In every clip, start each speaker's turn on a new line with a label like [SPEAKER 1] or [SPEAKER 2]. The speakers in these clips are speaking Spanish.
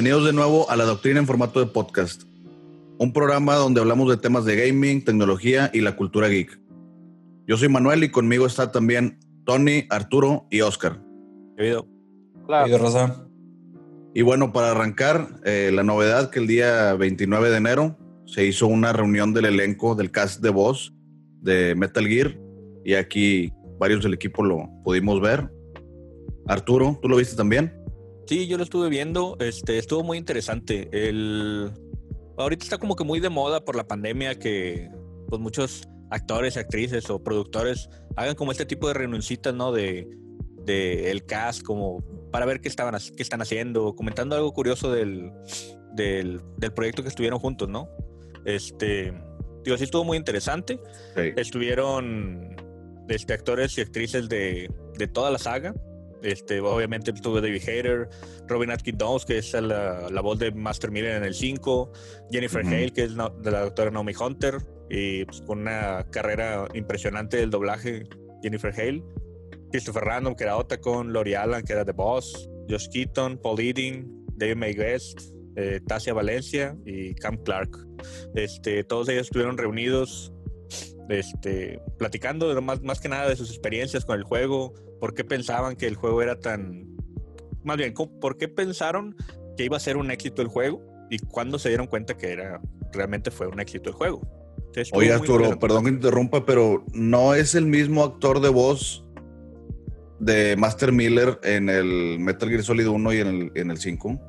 [SPEAKER 1] Bienvenidos de nuevo a La Doctrina en formato de podcast, un programa donde hablamos de temas de gaming, tecnología y la cultura geek. Yo soy Manuel y conmigo está también Tony, Arturo y Oscar.
[SPEAKER 2] Querido.
[SPEAKER 3] Claro. Rosa.
[SPEAKER 1] Y bueno, para arrancar, eh, la novedad que el día 29 de enero se hizo una reunión del elenco del cast de voz de Metal Gear y aquí varios del equipo lo pudimos ver. Arturo, ¿tú lo viste también?
[SPEAKER 2] Sí, yo lo estuve viendo, este, estuvo muy interesante. El... Ahorita está como que muy de moda por la pandemia que pues muchos actores, actrices o productores hagan como este tipo de renuncitas, ¿no? De, de el cast, como para ver qué, estaban, qué están haciendo, comentando algo curioso del, del, del proyecto que estuvieron juntos, ¿no? Este, digo, sí estuvo muy interesante. Estuvieron este, actores y actrices de, de toda la saga. Este, obviamente estuvo David Hayter, Robin Atkin Downs, que es la, la, voz de Master Miller en el 5, Jennifer Hale, que es de la doctora Naomi Hunter, y pues, con una carrera impresionante del doblaje, Jennifer Hale. Christopher Random, que era Otacon, Lori Allen, que era The Boss, Josh Keaton, Paul Eading, David May West, eh, Tasia Valencia y Cam Clark. Este, todos ellos estuvieron reunidos este, platicando más, más que nada de sus experiencias con el juego, por qué pensaban que el juego era tan... Más bien, ¿por qué pensaron que iba a ser un éxito el juego? Y cuándo se dieron cuenta que era realmente fue un éxito el juego.
[SPEAKER 1] Oye, Arturo, perdón que interrumpa, pero no es el mismo actor de voz de Master Miller en el Metal Gear Solid 1 y en el, en el 5.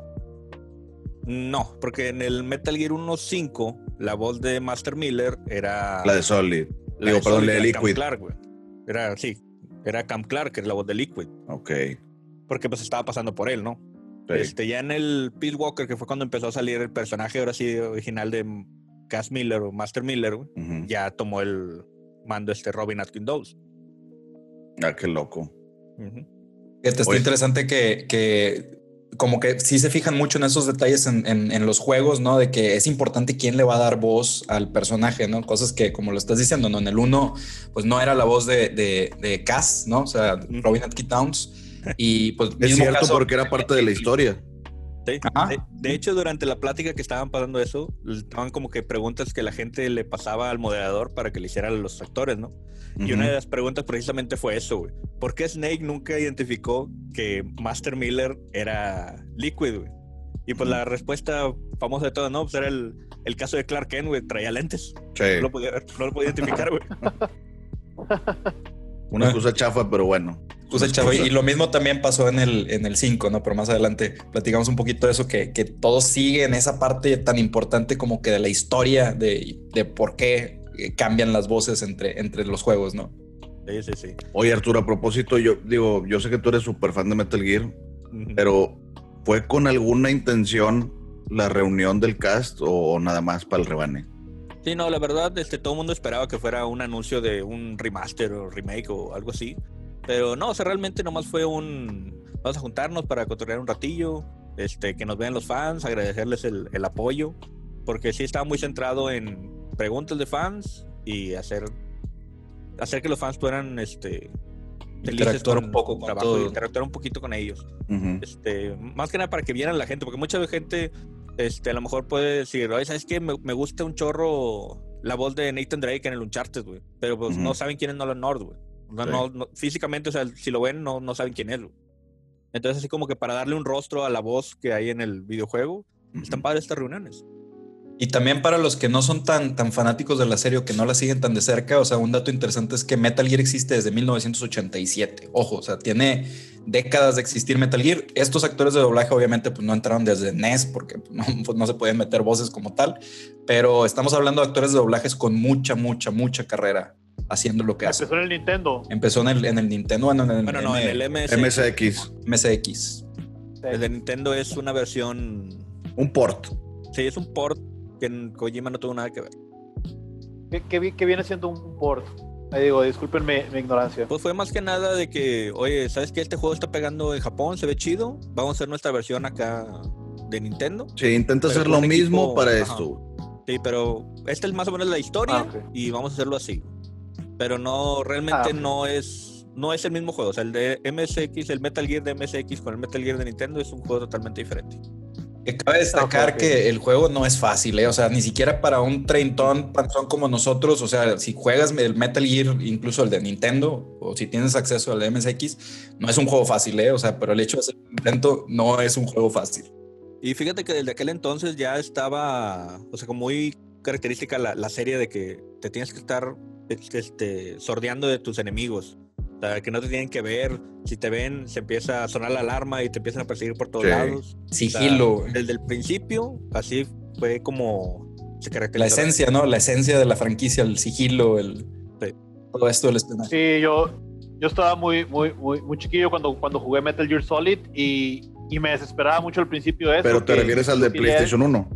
[SPEAKER 2] No, porque en el Metal Gear 1.5 la voz de Master Miller era...
[SPEAKER 1] La de Solid. Digo, perdón, la de Liquid.
[SPEAKER 2] Clark, Era, sí, era Cam Clark, que es la voz de Liquid.
[SPEAKER 1] Ok.
[SPEAKER 2] Porque pues estaba pasando por él, ¿no? Este, ya en el Peace Walker, que fue cuando empezó a salir el personaje ahora sí original de Cass Miller o Master Miller, ya tomó el mando este Robin Atkin Dowes.
[SPEAKER 1] Ah, qué loco.
[SPEAKER 3] Está interesante que, que como que sí se fijan mucho en esos detalles en, los juegos, ¿no? De que es importante quién le va a dar voz al personaje, ¿no? Cosas que, como lo estás diciendo, ¿no? En el 1, pues no era la voz de, de, Cass, ¿no? O sea, Robin Atkin Towns. Y pues...
[SPEAKER 1] Es cierto porque era parte de la historia.
[SPEAKER 2] Sí. De, hecho, durante la plática que estaban pasando eso, estaban como que preguntas que la gente le pasaba al moderador para que le hiciera a los actores, ¿no? Y una de las preguntas precisamente fue eso, güey. ¿Por qué Snake nunca identificó que Master Miller era Liquid, güey? Y pues la respuesta famosa de todo, ¿no? Pues era el, el caso de Clark Kent, güey. Traía lentes.
[SPEAKER 1] Sí.
[SPEAKER 2] No lo podía, no lo podía identificar, güey.
[SPEAKER 1] Una excusa chafa, pero bueno.
[SPEAKER 3] Excusa chafa. Y lo mismo también pasó en el, en el 5, ¿no? Pero más adelante platicamos un poquito de eso, que, que todo sigue en esa parte tan importante como que de la historia, de, de por qué cambian las voces entre, entre los juegos, ¿no?
[SPEAKER 2] Sí, sí, sí.
[SPEAKER 1] Oye, Arturo, a propósito, yo digo, yo sé que tú eres súper fan de Metal Gear, pero ¿fue con alguna intención la reunión del cast o nada más para el rebane?
[SPEAKER 2] Sí, no, la verdad, este, todo el mundo esperaba que fuera un anuncio de un remaster o remake o algo así. Pero no, o sea, realmente nomás fue un... Vamos a juntarnos para cotorrear un ratillo, este, que nos vean los fans, agradecerles el, el apoyo, porque sí estaba muy centrado en preguntas de fans y hacer, hacer que los fans puedan este,
[SPEAKER 3] interactuar un poco con
[SPEAKER 2] trabajo, interactuar un poquito con ellos. este, más que nada para que vieran la gente, porque mucha gente este, a lo mejor puede decir, oye, ¿sabes qué? Me, me, gusta un chorro la voz de Nathan Drake en el Uncharted, güey. Pero pues no saben quién es Nolan North, güey. No, físicamente, o sea, si lo ven, no, no saben quién es, güey. Entonces, así como que para darle un rostro a la voz que hay en el videojuego, están padres estas reuniones.
[SPEAKER 3] Y también para los que no son tan, tan fanáticos de la serie o que no la siguen tan de cerca, o sea, un dato interesante es que Metal Gear existe desde 1987. Ojo, o sea, tiene décadas de existir Metal Gear. Estos actores de doblaje obviamente pues no entraron desde NES porque pues, no, pues, no se pueden meter voces como tal, pero estamos hablando de actores de doblajes con mucha, mucha, mucha carrera haciendo lo que
[SPEAKER 4] hace. Empezó en el Nintendo.
[SPEAKER 3] Empezó en el, en el Nintendo, bueno, en el,
[SPEAKER 2] bueno, no, en el
[SPEAKER 1] MSX.
[SPEAKER 3] MSX.
[SPEAKER 2] El de Nintendo es una versión...
[SPEAKER 1] Un port.
[SPEAKER 2] Sí, es un port que en Kojima no tuvo nada que ver.
[SPEAKER 4] ¿Qué, viene siendo un port? Ahí digo, discúlpenme mi ignorancia.
[SPEAKER 2] Pues fue más que nada de que, oye, ¿sabes que este juego está pegando en Japón? Se ve chido. Vamos a hacer nuestra versión acá de Nintendo.
[SPEAKER 1] Sí, intenta hacer lo mismo para esto.
[SPEAKER 2] Sí, pero esta es más o menos la historia ah, y vamos a hacerlo así. Pero no, realmente ah, no es no es el mismo juego. O sea, el de MSX, el Metal Gear de MSX con el Metal Gear de Nintendo es un juego totalmente diferente.
[SPEAKER 3] Que cabe destacar que el juego no es fácil, ¿eh? O sea, ni siquiera para un treintón panzón como nosotros, o sea, si juegas el Metal Gear, incluso el de Nintendo, o si tienes acceso al MSX, no es un juego fácil, ¿eh? O sea, pero el hecho de ser un intento no es un juego fácil.
[SPEAKER 2] Y fíjate que desde aquel entonces ya estaba, o sea, como muy característica la, la serie de que te tienes que estar este, sordeando de tus enemigos. O sea, que no te tienen que ver. Si te ven, se empieza a sonar la alarma y te empiezan a perseguir por todos
[SPEAKER 1] Sí.
[SPEAKER 2] lados.
[SPEAKER 3] Sigilo,
[SPEAKER 2] O sea, desde el principio, así fue como se
[SPEAKER 3] la
[SPEAKER 2] caracterizó.
[SPEAKER 3] esencia, ¿no? La esencia de la franquicia, el sigilo, el
[SPEAKER 2] Sí.
[SPEAKER 3] todo esto del espionaje.
[SPEAKER 4] Sí, yo, yo estaba muy, muy, muy, muy chiquillo cuando, cuando jugué Metal Gear Solid y, y me desesperaba mucho al principio de eso.
[SPEAKER 1] Pero te refieres al de PlayStation 1.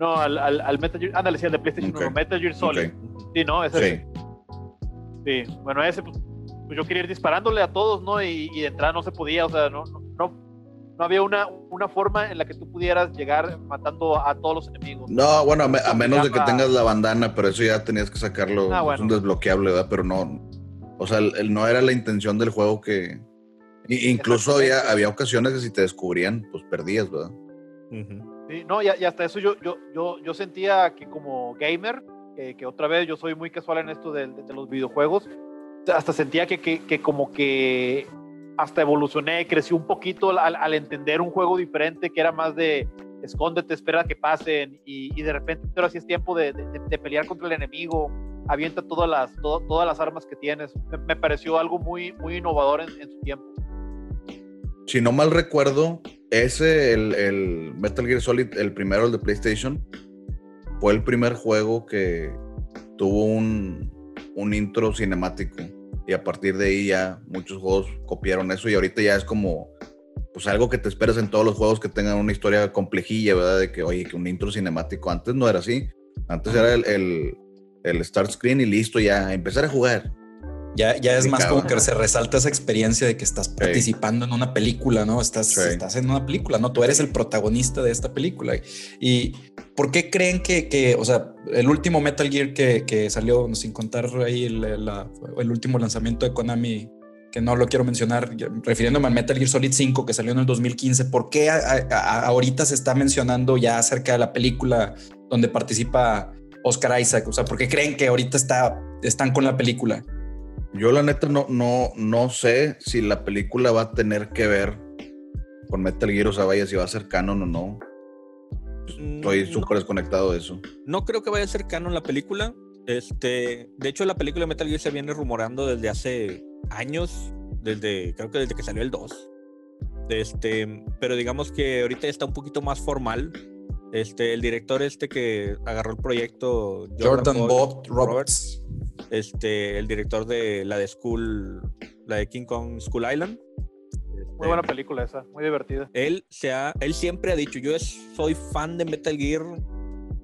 [SPEAKER 4] No, al, al, al Metal Gear. Ándale, sí, al de PlayStation
[SPEAKER 1] Ok.
[SPEAKER 4] 1. Metal Gear Solid. Sí, ¿no? Ese
[SPEAKER 1] Sí.
[SPEAKER 4] Sí, bueno, ese, pues yo quería ir disparándole a todos, ¿no? Y, y de entrada no se podía, o sea, no, no, no, había una, una forma en la que tú pudieras llegar matando a todos los enemigos.
[SPEAKER 1] No, bueno, a, me- a menos de que tengas la bandana, pero eso ya tenías que sacarlo.
[SPEAKER 4] Ah,
[SPEAKER 1] Es
[SPEAKER 4] bueno.
[SPEAKER 1] un desbloqueable, ¿verdad? Pero no. O sea, el- el- no era la intención del juego que. Incluso había, había ocasiones que si te descubrían, pues perdías, ¿verdad?
[SPEAKER 2] Ujú.
[SPEAKER 4] Sí, no, y, y hasta eso yo, yo, yo, yo sentía que como gamer, que, que otra vez yo soy muy casual en esto de, de- de los videojuegos, hasta sentía que, que, como que hasta evolucioné, crecí un poquito al, entender un juego diferente que era más de escóndete, espera que pasen y, de repente ahora sí es tiempo de, de- pelear contra el enemigo, avienta todas las, todas las armas que tienes. Me, pareció algo muy, muy innovador en, en su tiempo.
[SPEAKER 1] Si no mal recuerdo, ese, el, el Metal Gear Solid, el primero, el de PlayStation, fue el primer juego que tuvo un, un intro cinemático. Y a partir de ahí ya muchos juegos copiaron eso y ahorita ya es como pues algo que te esperas en todos los juegos que tengan una historia complejilla, ¿verdad? De que, oye, que un intro cinemático antes no era así. Antes era el, el, el start screen y listo, ya, empezar a jugar.
[SPEAKER 3] Ya, ya es más como que se resalta esa experiencia de que estás participando en una película, ¿no? Estás,
[SPEAKER 1] Sí.
[SPEAKER 3] estás en una película, ¿no? Tú eres el protagonista de esta película. ¿Y por qué creen que, que o sea, el último Metal Gear que, que salió, sin contar ahí el, la- el último lanzamiento de Konami, que no lo quiero mencionar, refiriéndome al Metal Gear Solid 5 que salió en el 2015, ¿por qué a- a- ahorita se está mencionando ya acerca de la película donde participa Oscar Isaac? O sea, ¿por qué creen que ahorita está, están con la película?
[SPEAKER 1] Yo la neta no, no, no sé si la película va a tener que ver con Metal Gear, o sea, vaya si va a ser canon o no. Estoy
[SPEAKER 2] Mm,
[SPEAKER 1] súper desconectado de eso.
[SPEAKER 2] No creo que vaya a ser canon la película. Este, de hecho, la película de Metal Gear se viene rumorando desde hace años, desde creo que desde que salió el 2. Este, pero digamos que ahorita está un poquito más formal. Este, el director este que agarró el proyecto,
[SPEAKER 3] Jordan
[SPEAKER 2] Bob
[SPEAKER 3] Bob Roberts.
[SPEAKER 2] este, el director de la de School, la de King Kong School Island. Este,
[SPEAKER 4] Muy buena película esa, muy divertida.
[SPEAKER 2] él, se ha- él siempre ha dicho, yo es- soy fan de Metal Gear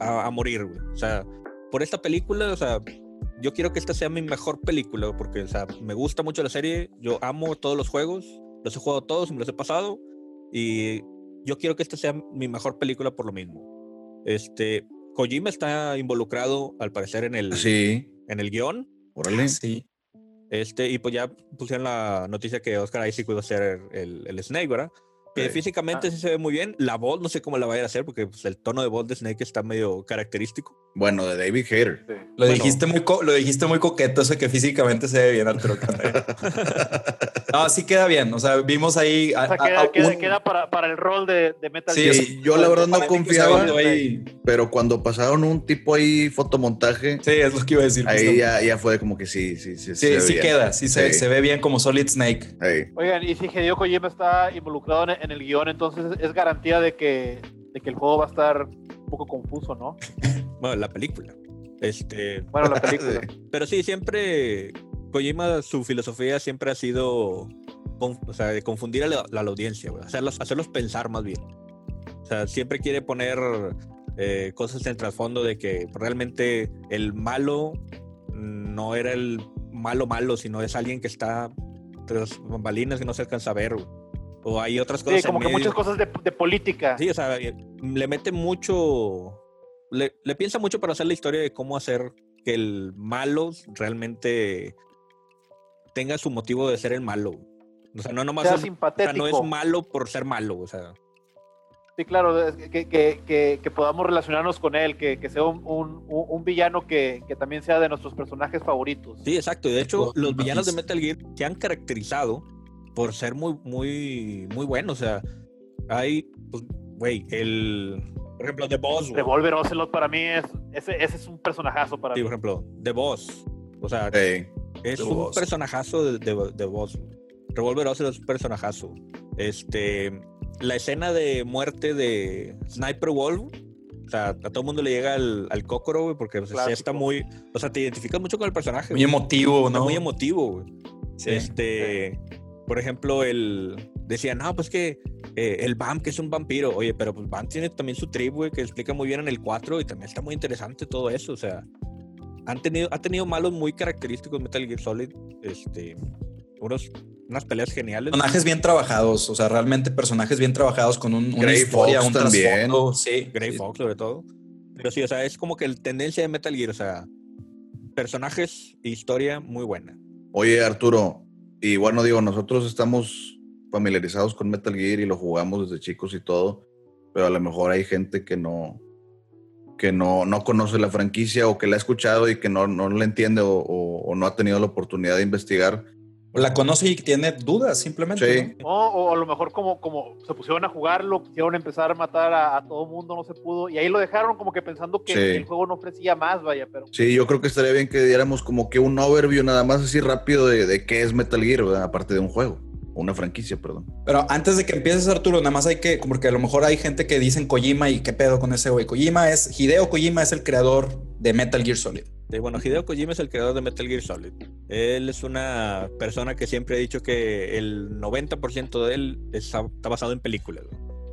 [SPEAKER 2] a, a morir, güey. O sea, por esta película, o sea, yo quiero que esta sea mi mejor película, porque, o sea, me gusta mucho la serie, yo amo todos los juegos, los he jugado todos, me los he pasado, y yo quiero que esta sea mi mejor película por lo mismo. Este, Kojima está involucrado, al parecer, en el,
[SPEAKER 1] Sí,
[SPEAKER 2] en el guion,
[SPEAKER 1] órale.
[SPEAKER 3] Sí.
[SPEAKER 2] este, y pues ya pusieron la noticia que Oscar Isaac iba a ser el, el Snake, ¿verdad? Que
[SPEAKER 1] Ok.
[SPEAKER 2] físicamente
[SPEAKER 4] Ah.
[SPEAKER 2] sí se ve muy bien. La voz, no sé cómo la vaya a hacer, porque pues, el tono de voz de Snake está medio característico.
[SPEAKER 1] Bueno, de David Hater.
[SPEAKER 4] Sí.
[SPEAKER 3] Lo,
[SPEAKER 2] Bueno.
[SPEAKER 3] dijiste muy co- lo dijiste muy coqueto, eso que físicamente se ve bien, Arturo. no, sí queda bien. O sea, vimos ahí.
[SPEAKER 4] O sea,
[SPEAKER 3] a-
[SPEAKER 4] queda,
[SPEAKER 3] a
[SPEAKER 4] queda,
[SPEAKER 3] un-
[SPEAKER 4] queda para, para el rol de, de Metal
[SPEAKER 3] Sí,
[SPEAKER 4] Gear.
[SPEAKER 1] Sí, yo la verdad no
[SPEAKER 3] que
[SPEAKER 1] confiaba.
[SPEAKER 3] ahí-
[SPEAKER 1] Pero cuando pasaron un tipo ahí fotomontaje,
[SPEAKER 3] Sí, es lo que iba a decir.
[SPEAKER 1] ahí ya, ya fue como que sí, sí, sí.
[SPEAKER 3] Sí,
[SPEAKER 1] se
[SPEAKER 3] sí queda, sí, Se, se ve bien como Solid Snake.
[SPEAKER 1] Ahí.
[SPEAKER 4] Oigan, y si Hideo Kojima está involucrado en, en el guion, entonces es garantía de que, de que el juego va a estar un poco confuso, ¿no?
[SPEAKER 2] Bueno, la película. Este,
[SPEAKER 4] Bueno, la película.
[SPEAKER 2] pero sí, siempre. Kojima, su filosofía siempre ha sido. o sea, de confundir a la, a la audiencia, güey, hacerlos, hacerlos pensar más bien. O sea, siempre quiere poner eh, cosas en el trasfondo de que realmente el malo no era el malo malo, sino es alguien que está tras bambalinas que no se alcanza a ver. güey. O hay otras cosas.
[SPEAKER 4] Sí, como
[SPEAKER 2] en
[SPEAKER 4] que
[SPEAKER 2] medio.
[SPEAKER 4] muchas cosas de, de política.
[SPEAKER 2] Sí, o sea, eh, le mete mucho. Le, le piensa mucho para hacer la historia de cómo hacer que el malo realmente tenga su motivo de ser el malo. O sea, no nomás
[SPEAKER 4] sea
[SPEAKER 2] es, o sea, no es malo por ser malo. O sea,
[SPEAKER 4] Sí, claro, que, que, que, podamos relacionarnos con él, que, sea un, un, un villano que, también sea de nuestros personajes favoritos.
[SPEAKER 2] Sí, exacto. De hecho, los villanos de Metal Gear se han caracterizado por ser muy, muy, muy buenos. O sea, hay, pues, güey, el, por ejemplo, The Boss.
[SPEAKER 4] Revolver Ocelot para mí es, ese, ese es un personajazo para
[SPEAKER 2] sí,
[SPEAKER 4] mí.
[SPEAKER 2] por ejemplo, The Boss. O sea, es un personajazo de, de, de Boss. Revolver Ocelot es un personajazo. Este, la escena de muerte de Sniper Wolf, o sea, a todo el mundo le llega al, al güey, porque pues, está muy, o sea, te identificas mucho con el personaje.
[SPEAKER 3] Muy emotivo, ¿no?
[SPEAKER 2] Muy emotivo, güey. este, por ejemplo, el, decía, no, pues que eh, el Bam, que es un vampiro, oye, pero pues Bam tiene también su güey, que explica muy bien en el 4 y también está muy interesante todo eso, o sea, han tenido, ha tenido malos muy característicos Metal Gear Solid, este, unos unas peleas geniales.
[SPEAKER 3] Personajes bien trabajados, o sea, realmente personajes bien trabajados con un, una historia, un también.
[SPEAKER 2] Sí, Grey Fox sobre todo. Pero sí, o sea, es como que la tendencia de Metal Gear, o sea, personajes e historia muy buena.
[SPEAKER 1] Oye, Arturo, y bueno, digo, nosotros estamos familiarizados con Metal Gear y lo jugamos desde chicos y todo, pero a lo mejor hay gente que no que no, no conoce la franquicia o que la ha escuchado y que no, no la entiende o, o no ha tenido la oportunidad de investigar
[SPEAKER 3] la conoce y tiene dudas simplemente.
[SPEAKER 4] O, a lo mejor como, como se pusieron a jugarlo, quisieron empezar a matar a, todo mundo, no se pudo, y ahí lo dejaron como que pensando que el juego no ofrecía más, vaya, pero...
[SPEAKER 1] Sí, yo creo que estaría bien que diéramos como que un overview nada más así rápido de, de qué es Metal Gear, aparte de un juego. Una franquicia, perdón.
[SPEAKER 3] Pero antes de que empieces, Arturo, nada más hay que, porque a lo mejor hay gente que dicen Kojima y qué pedo con ese güey. Kojima es, Hideo Kojima es el creador de Metal Gear Solid.
[SPEAKER 2] bueno, Hideo Kojima es el creador de Metal Gear Solid. Él es una persona que siempre ha dicho que el 90% de él está, basado en películas.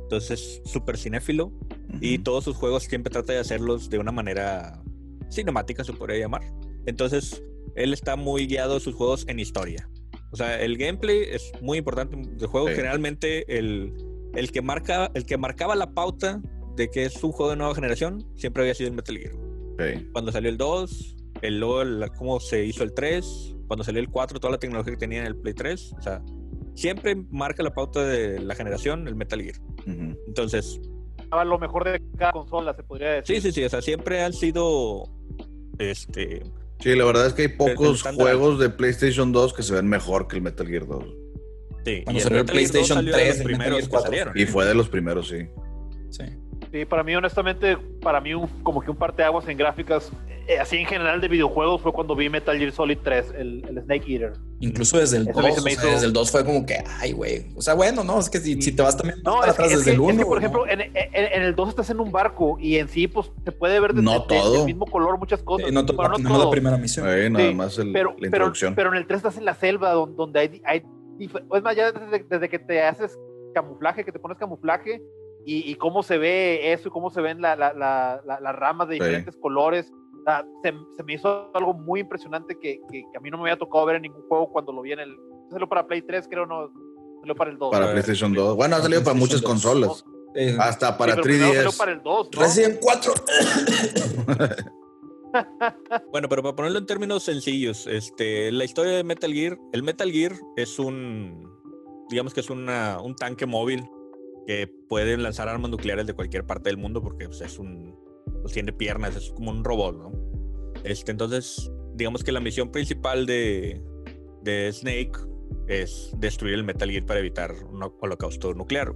[SPEAKER 2] Entonces es súper cinéfilo y todos sus juegos siempre trata de hacerlos de una manera cinemática, se podría llamar. Entonces él está muy guiado sus juegos en historia. O sea, el gameplay es muy importante del juego. Generalmente el, el, que marca, el que marcaba la pauta de que es un juego de nueva generación siempre había sido el Metal Gear. Cuando salió el 2, el luego cómo se hizo el 3, cuando salió el 4, toda la tecnología que tenía en el Play 3. O sea, siempre marca la pauta de la generación el Metal Gear. Entonces...
[SPEAKER 4] lo mejor de cada consola, se podría decir.
[SPEAKER 2] Sí, sí, sí. O sea, siempre han sido... Este,
[SPEAKER 1] Sí, la verdad es que hay pocos juegos de PlayStation 2 que se ven mejor que el Metal Gear 2.
[SPEAKER 2] Sí, Cuando salió el PlayStation 3,
[SPEAKER 1] el primeros que salieron. Y fue de los primeros, sí.
[SPEAKER 4] Sí. Sí, para mí, honestamente, para mí, un, como que un parteaguas en gráficas, eh, así en general de videojuegos, fue cuando vi Metal Gear Solid 3, el, el Snake Eater.
[SPEAKER 3] Incluso desde el 2, desde el 2 fue como que, ay, güey. O sea, bueno, no, es que si, si te vas también
[SPEAKER 4] no, atrás desde el 1. por ejemplo, en, en, en, el 2 estás en un barco y en sí, pues, te puede ver
[SPEAKER 1] desde, no todo.
[SPEAKER 4] el mismo color muchas cosas.
[SPEAKER 3] no,
[SPEAKER 4] pero
[SPEAKER 3] no, no la primera misión.
[SPEAKER 1] nada más el,
[SPEAKER 4] pero,
[SPEAKER 1] la introducción.
[SPEAKER 4] Pero, pero, en el 3 estás en la selva donde, donde hay, hay es más, ya desde, desde que te haces camuflaje, que te pones camuflaje, y, cómo se ve eso y cómo se ven las ramas de diferentes colores. se, me hizo algo muy impresionante que, a mí no me había tocado ver en ningún juego cuando lo vi en el. Salió para Play 3, creo, no. Salió para el 2.
[SPEAKER 1] Para PlayStation 2. Bueno, ha salido para muchas consolas. Hasta para 3DS.
[SPEAKER 4] Salió para el 2.
[SPEAKER 3] ¿no? Resident 4.
[SPEAKER 2] bueno, pero para ponerlo en términos sencillos, este, la historia de Metal Gear, el Metal Gear es un, digamos que es una, un tanque móvil que puede lanzar armas nucleares de cualquier parte del mundo porque pues, es un, pues, tiene piernas, es como un robot, ¿no? Este, entonces, digamos que la misión principal de, de Snake es destruir el Metal Gear para evitar un holocausto nuclear.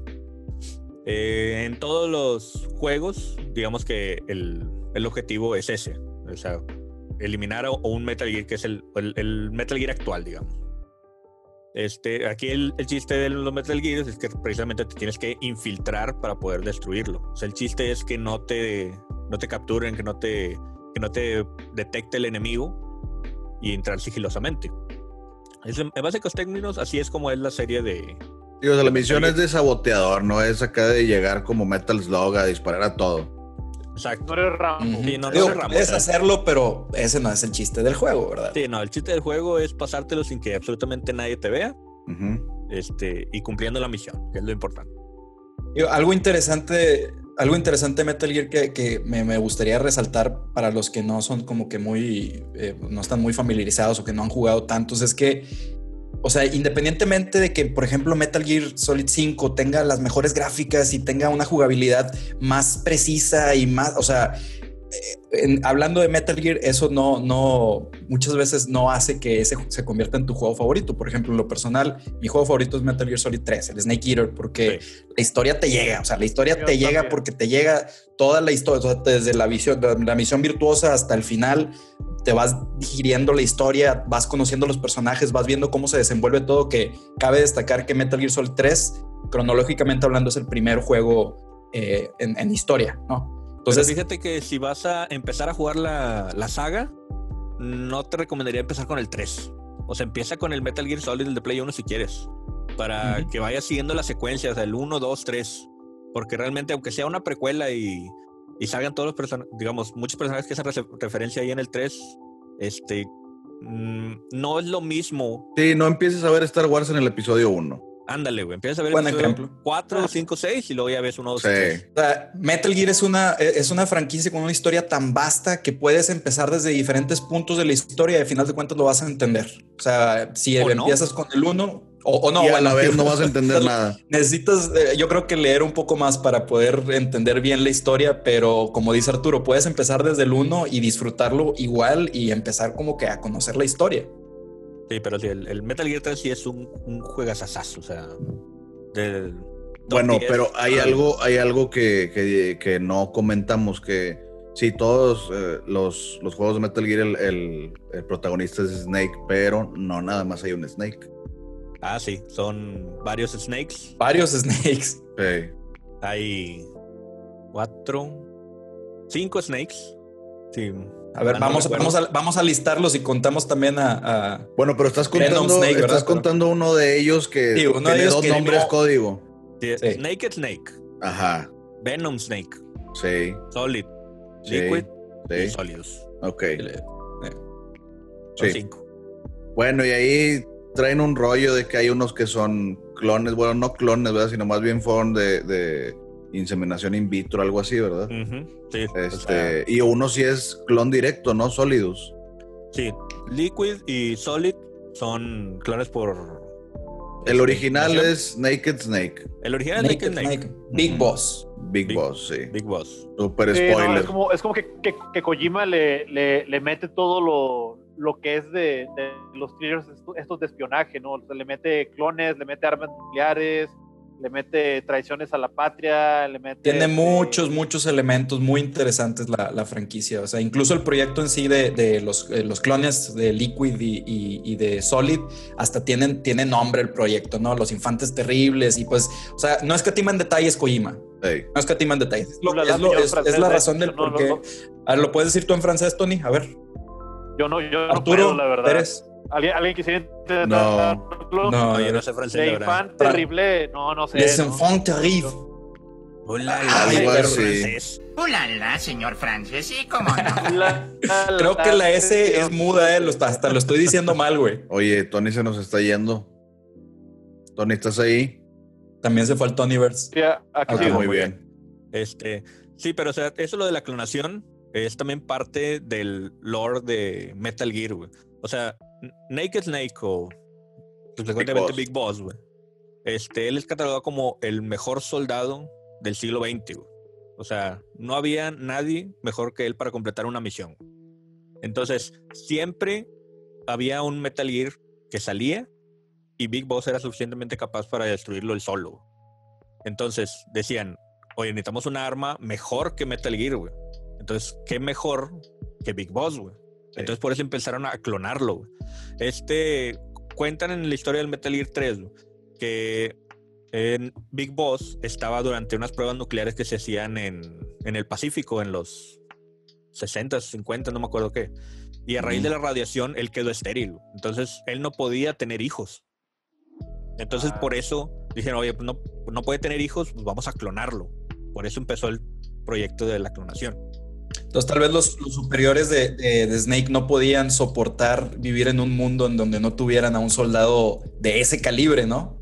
[SPEAKER 2] Eh, en todos los juegos, digamos que el, el, objetivo es ese, o sea, eliminar a un Metal Gear que es el, el Metal Gear actual, digamos. Este, aquí el, chiste de los Metal Gear es que precisamente te tienes que infiltrar para poder destruirlo. O sea, el chiste es que no te, no te capturen, que no te, que no te detecte el enemigo y entrar sigilosamente. en básicos términos, así es como es la serie de...
[SPEAKER 1] Digo, la misión es de saboteador, no es acá de llegar como Metal Slug a disparar a todo.
[SPEAKER 2] Exacto.
[SPEAKER 4] No eres Rambo.
[SPEAKER 3] no, Puedes hacerlo, pero ese no es el chiste del juego, ¿verdad?
[SPEAKER 2] Sí, no, el chiste del juego es pasártelo sin que absolutamente nadie te vea. este, y cumpliendo la misión, que es lo importante.
[SPEAKER 3] algo interesante, algo interesante Metal Gear que, me, gustaría resaltar para los que no son como que muy, eh, no están muy familiarizados o que no han jugado tantos, es que o sea, independientemente de que, por ejemplo, Metal Gear Solid 5 tenga las mejores gráficas y tenga una jugabilidad más precisa y más, o sea, eh, hablando de Metal Gear, eso no, no, muchas veces no hace que ese se convierta en tu juego favorito. Por ejemplo, en lo personal, mi juego favorito es Metal Gear Solid 3, el Snake Eater, porque la historia te llega, o sea, la historia te llega porque te llega toda la historia, desde la visión, la misión virtuosa hasta el final, te vas digiriendo la historia, vas conociendo los personajes, vas viendo cómo se desenvuelve todo, que cabe destacar que Metal Gear Solid 3, cronológicamente hablando, es el primer juego eh, en, historia, ¿no?
[SPEAKER 2] Entonces, fíjate que si vas a empezar a jugar la, la, saga, no te recomendaría empezar con el 3. O sea, empieza con el Metal Gear Solid, el de Play 1 si quieres, para que vayas siguiendo la secuencia, o sea, el 1, 2, 3. Porque realmente, aunque sea una precuela y y salgan todos los personajes, digamos, muchos personajes que hacen referencia ahí en el 3, este, mm, no es lo mismo.
[SPEAKER 1] Sí, no empieces a ver Star Wars en el episodio 1.
[SPEAKER 2] Ándale, güey. Empiezas a ver Buen ejemplo. 4, 5, 6 y luego ya ves 1, 2, sí. 3.
[SPEAKER 3] O sea, Metal Gear es una, es una franquicia con una historia tan vasta que puedes empezar desde diferentes puntos de la historia y al final de cuentas lo vas a entender. O sea, si empiezas con el 1, o, no,
[SPEAKER 1] y a la vez no vas a entender nada.
[SPEAKER 3] Necesitas, eh, yo creo que leer un poco más para poder entender bien la historia, pero como dice Arturo, puedes empezar desde el 1 y disfrutarlo igual y empezar como que a conocer la historia.
[SPEAKER 2] Sí, pero sí, el, Metal Gear 3 sí es un, un juegazazazo, o sea,
[SPEAKER 1] bueno, pero hay algo, hay algo que, que, no comentamos que sí, todos eh, los, los, juegos de Metal Gear el, el, protagonista es Snake, pero no nada más hay un Snake.
[SPEAKER 2] Ah, sí, son varios snakes.
[SPEAKER 3] Varios snakes.
[SPEAKER 1] Sí.
[SPEAKER 2] Hay cuatro, cinco snakes. Sí.
[SPEAKER 3] A ver, vamos, vamos, a, vamos a listarlos y contamos también a.
[SPEAKER 1] bueno, pero estás contando, estás contando uno de ellos que tiene dos nombres código.
[SPEAKER 2] Sí, Naked Snake.
[SPEAKER 1] Ajá.
[SPEAKER 2] Venom Snake.
[SPEAKER 1] Sí.
[SPEAKER 2] Solid. Liquid. Sí. Y Solidus.
[SPEAKER 1] Ok.
[SPEAKER 2] sí. cinco.
[SPEAKER 1] Bueno, y ahí traen un rollo de que hay unos que son clones, bueno, no clones, ¿verdad? Sino más bien fueron de, inseminación in vitro, algo así, ¿verdad?
[SPEAKER 2] Sí.
[SPEAKER 1] Este, y uno sí es clon directo, ¿no? Solidus.
[SPEAKER 2] Sí, Liquid y Solid son clones por...
[SPEAKER 1] El original es Naked Snake.
[SPEAKER 2] El original es Naked, Snake.
[SPEAKER 3] Big Boss.
[SPEAKER 1] Big Boss, sí.
[SPEAKER 2] Big Boss.
[SPEAKER 1] Super spoiler.
[SPEAKER 4] es como, es como que, que, Kojima le, le, le mete todo lo, lo que es de, los thrillers estos de espionaje, ¿no? le mete clones, le mete armas nucleares, le mete traiciones a la patria, le mete...
[SPEAKER 3] Tiene este, muchos, muchos elementos muy interesantes la, franquicia. O sea, incluso el proyecto en sí de, los, eh, los, clones de Liquid y, de Solid, hasta tienen, tiene nombre el proyecto, ¿no? Los infantes terribles y pues, o sea, no escatiman detalles Kojima. No escatiman detalles. Es, la razón del por qué. ¿Lo puedes decir tú en francés, Tony? A ver.
[SPEAKER 4] Yo no, yo no puedo, la verdad. Pérez. ¿Alguien, ¿Alguien quisiera
[SPEAKER 2] No, no, yo no sé francés.
[SPEAKER 4] De infant terrible, no, no sé.
[SPEAKER 3] Les enfants terribles.
[SPEAKER 2] Hola,
[SPEAKER 5] francés. Hola, señor francés, sí, cómo no.
[SPEAKER 3] Creo que la S es muda, eh. hasta lo estoy diciendo mal, güey.
[SPEAKER 1] Oye, Tony se nos está yendo. Tony, ¿estás ahí?
[SPEAKER 3] También se fue al Tonyverse.
[SPEAKER 4] Sí, aquí
[SPEAKER 1] ah, muy bien.
[SPEAKER 2] Este, sí, pero o sea, eso lo de la clonación es también parte del lore de Metal Gear, güey. O sea, Naked Snake o consecuentemente Big Boss, güey. Este, él es catalogado como el mejor soldado del siglo XX, güey. O sea, no había nadie mejor que él para completar una misión. Entonces, siempre había un Metal Gear que salía y Big Boss era suficientemente capaz para destruirlo él solo. Entonces, decían, oye, necesitamos una arma mejor que Metal Gear, güey. Entonces, ¿qué mejor que Big Boss, güey? Entonces, por eso empezaron a clonarlo, güey. Este, cuentan en la historia del Metal Gear 3, que en Big Boss estaba durante unas pruebas nucleares que se hacían en, en el Pacífico en los 60, 50, no me acuerdo qué. Y a raíz de la radiación, él quedó estéril. Entonces, él no podía tener hijos. Entonces, por ah. eso dijeron, oye, pues no, no puede tener hijos, pues vamos a clonarlo. Por eso empezó el proyecto de la clonación.
[SPEAKER 3] Entonces tal vez los, superiores de, Snake no podían soportar vivir en un mundo en donde no tuvieran a un soldado de ese calibre, ¿no?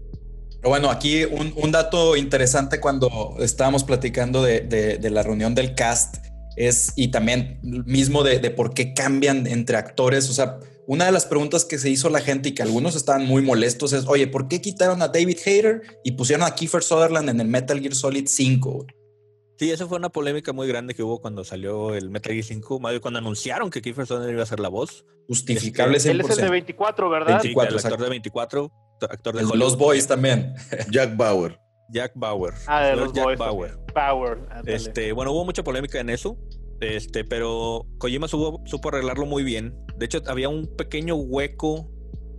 [SPEAKER 3] Pero bueno, aquí un, dato interesante cuando estábamos platicando de, la reunión del cast es, y también mismo de, por qué cambian entre actores, o sea, una de las preguntas que se hizo la gente y que algunos estaban muy molestos es, oye, ¿por qué quitaron a David Hayter y pusieron a Kiefer Sutherland en el Metal Gear Solid 5?
[SPEAKER 2] Sí, esa fue una polémica muy grande que hubo cuando salió el Metal Gear 5, cuando anunciaron que Kiefer Sutherland iba a ser la voz.
[SPEAKER 3] Justificable
[SPEAKER 4] Él es el de 24, ¿verdad?
[SPEAKER 2] 24, el actor de 24, actor de
[SPEAKER 3] Los Boys también.
[SPEAKER 1] Jack Bauer.
[SPEAKER 2] Jack Bauer.
[SPEAKER 4] Ah, de los Jack Bauer. Bauer.
[SPEAKER 2] Este, bueno, hubo mucha polémica en eso. Este, pero Kojima supo, supo arreglarlo muy bien. De hecho, había un pequeño hueco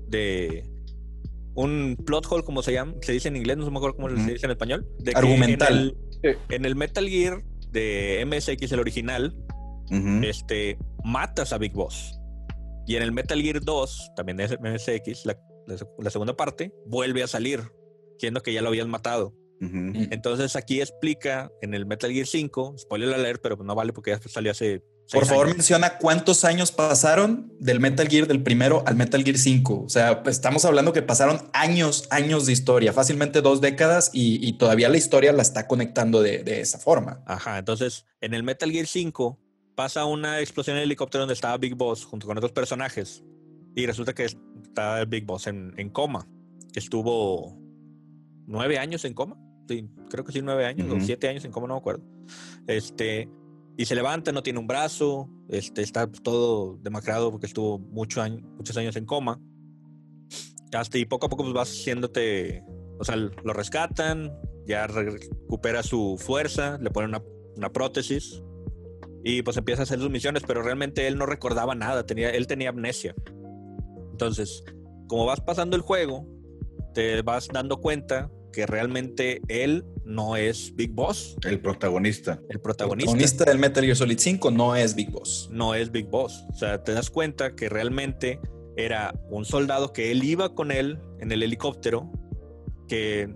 [SPEAKER 2] de un plot hole, como se llama, se dice en inglés, no me acuerdo cómo se dice en español.
[SPEAKER 3] Argumental.
[SPEAKER 2] En el, Metal Gear de MSX, el original, este, matas a Big Boss. Y en el Metal Gear 2, también de MSX, la, la segunda parte, vuelve a salir, siendo que ya lo habían matado. Entonces aquí explica en el Metal Gear 5, spoiler alert, pero no vale porque ya salió hace.
[SPEAKER 3] Por favor, menciona cuántos años pasaron del Metal Gear del primero al Metal Gear 5. O sea, pues, estamos hablando que pasaron años, años de historia, fácilmente dos décadas y, todavía la historia la está conectando de, esa forma.
[SPEAKER 2] Ajá, entonces en el Metal Gear 5 pasa una explosión en el helicóptero donde estaba Big Boss junto con otros personajes y resulta que está el Big Boss en, en coma, estuvo nueve años en coma creo que sí, nueve años o siete años en coma, no me acuerdo. Este, y se levanta, no tiene un brazo, este, está todo demacrado porque estuvo mucho muchos años en coma. Hasta y poco a poco pues vas haciéndote, o sea, lo rescatan, ya recupera su fuerza, le ponen una, una, prótesis y pues empieza a hacer sus misiones, pero realmente él no recordaba nada, tenía, él tenía amnesia. Entonces, como vas pasando el juego, te vas dando cuenta que realmente él no es Big Boss.
[SPEAKER 1] El protagonista.
[SPEAKER 2] El protagonista.
[SPEAKER 3] El protagonista del Metal Gear Solid 5 no es Big Boss.
[SPEAKER 2] No es Big Boss. O sea, te das cuenta que realmente era un soldado que él iba con él en el helicóptero, que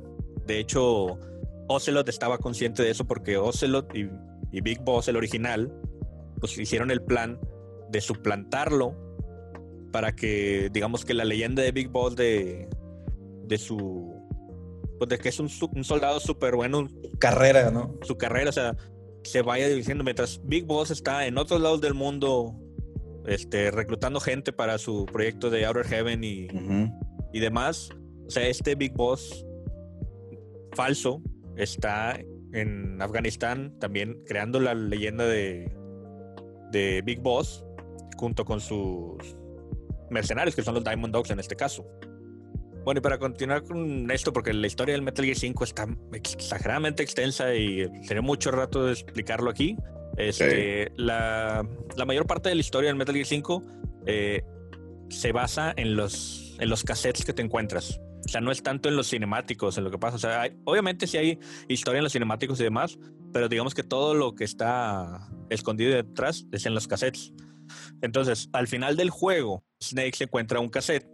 [SPEAKER 2] de hecho Ocelot estaba consciente de eso porque Ocelot y, y Big Boss, el original, pues hicieron el plan de suplantarlo para que, digamos que la leyenda de Big Boss de, de su pues de que es un, soldado súper bueno.
[SPEAKER 3] Carrera, ¿no?
[SPEAKER 2] Su carrera, o sea, se vaya diciendo mientras Big Boss está en otros lados del mundo, este, reclutando gente para su proyecto de Outer Heaven y, y demás. O sea, este Big Boss falso está en Afganistán también creando la leyenda de, de Big Boss junto con sus mercenarios, que son los Diamond Dogs en este caso. Bueno, y para continuar con esto, porque la historia del Metal Gear 5 está exageradamente extensa y sería mucho rato de explicarlo aquí. Este, la, la, mayor parte de la historia del Metal Gear 5 eh, se basa en los, en los cassettes que te encuentras. O sea, no es tanto en los cinemáticos, en lo que pasa. O sea, obviamente sí hay historia en los cinemáticos y demás, pero digamos que todo lo que está escondido detrás es en los cassettes. Entonces, al final del juego, Snake se encuentra un cassette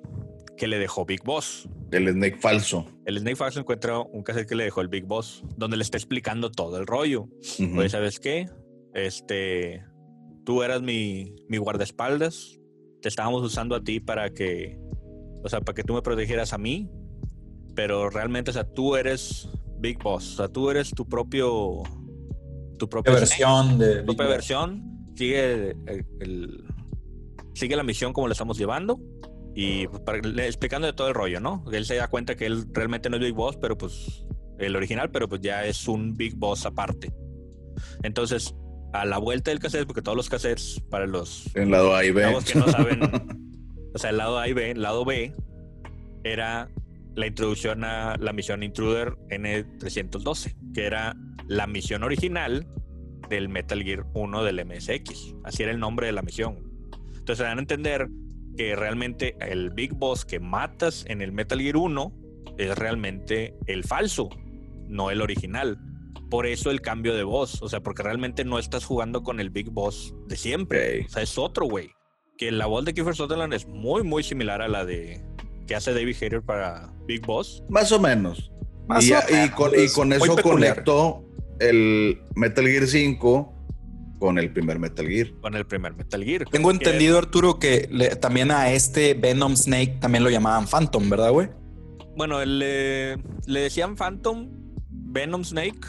[SPEAKER 2] que le dejó Big Boss.
[SPEAKER 1] El Snake falso.
[SPEAKER 2] El Snake falso encuentra un cassette que le dejó el Big Boss, donde le está explicando todo el rollo. Pues, ¿sabes qué? Este, tú eras mi, mi guardaespaldas, te estábamos usando a ti para que, o sea, para que tú me protegieras a mí, pero realmente, o sea, tú eres Big Boss, o sea, tú eres tu propio, tu propia
[SPEAKER 3] versión de
[SPEAKER 2] tu propia versión, sigue el, sigue la misión como la estamos llevando y pues, explicando de todo el rollo, ¿no? Él se da cuenta que él realmente no es Big Boss, pero pues el original, pero pues ya es un Big Boss aparte. Entonces, a la vuelta del cassette, porque todos los cassettes para los
[SPEAKER 1] en lado A y B,
[SPEAKER 2] que no saben, o sea, el lado A y B, el lado B era la introducción a la misión Intruder N312, que era la misión original del Metal Gear 1 del MSX. Así era el nombre de la misión. Entonces, se dan a entender que realmente el Big Boss que matas en el Metal Gear 1 es realmente el falso, no el original. Por eso el cambio de voz, o sea, porque realmente no estás jugando con el Big Boss de siempre, o sea, es otro güey. Que la voz de Kiefer Sutherland es muy, muy similar a la de que hace David Hayter para Big Boss.
[SPEAKER 1] Más o menos. y, con, eso conectó el Metal Gear 5 con el primer Metal Gear.
[SPEAKER 2] Con el primer Metal Gear.
[SPEAKER 3] Tengo entendido, Arturo, que también a este Venom Snake también lo llamaban Phantom, ¿verdad, güey?
[SPEAKER 2] Bueno, le, le decían Phantom, Venom Snake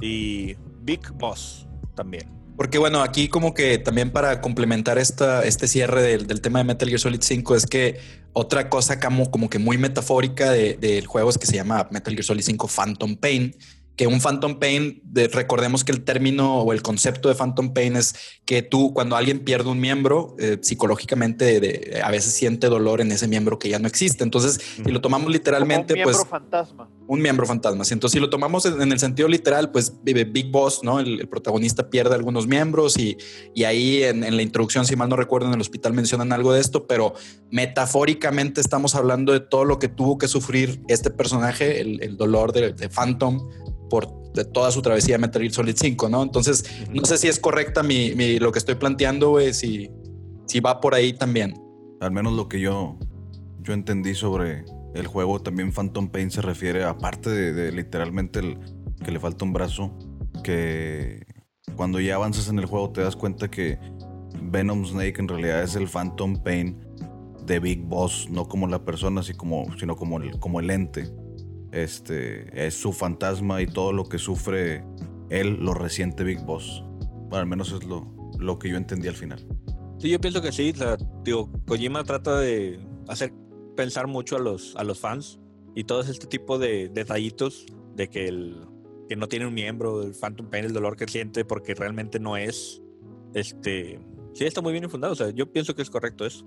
[SPEAKER 2] y Big Boss también.
[SPEAKER 3] Porque bueno, aquí como que también para complementar esta, este cierre del, tema de Metal Gear Solid 5 es que otra cosa como, como que muy metafórica del juego es que se llama Metal Gear Solid 5 Phantom Pain, que un Phantom Pain, recordemos que el término o el concepto de Phantom Pain es que tú cuando alguien pierde un miembro, eh, psicológicamente a veces siente dolor en ese miembro que ya no existe. Entonces, si lo tomamos literalmente,
[SPEAKER 4] un miembro
[SPEAKER 3] pues...
[SPEAKER 4] fantasma.
[SPEAKER 3] Un miembro fantasma. Entonces, si lo tomamos en, el sentido literal, pues Big Boss, ¿no? El, protagonista pierde algunos miembros y, y ahí en, la introducción, si mal no recuerdo, en el hospital mencionan algo de esto, pero metafóricamente estamos hablando de todo lo que tuvo que sufrir este personaje, el, dolor de, de Phantom por toda su travesía de Metal Gear Solid 5, ¿no? Entonces, no sé si es correcta mi, lo que estoy planteando, güey, si, si va por ahí también.
[SPEAKER 1] Al menos lo que yo, yo entendí sobre el juego, también Phantom Pain se refiere, aparte de, literalmente el, que le falta un brazo, que cuando ya avanzas en el juego te das cuenta que Venom Snake en realidad es el Phantom Pain de Big Boss, no como la persona, así como, sino como el, como el ente este, es su fantasma y todo lo que sufre él lo resiente Big Boss. Bueno, al menos es lo, lo que yo entendí al final.
[SPEAKER 2] Sí, yo pienso que sí. digo, Kojima trata de hacer pensar mucho a los, a los fans y todo este tipo de detallitos de que, el, que no tiene un miembro, el Phantom Pain, el dolor que siente porque realmente no es. Este, sí, está muy bien infundado. O sea, yo pienso que es correcto eso.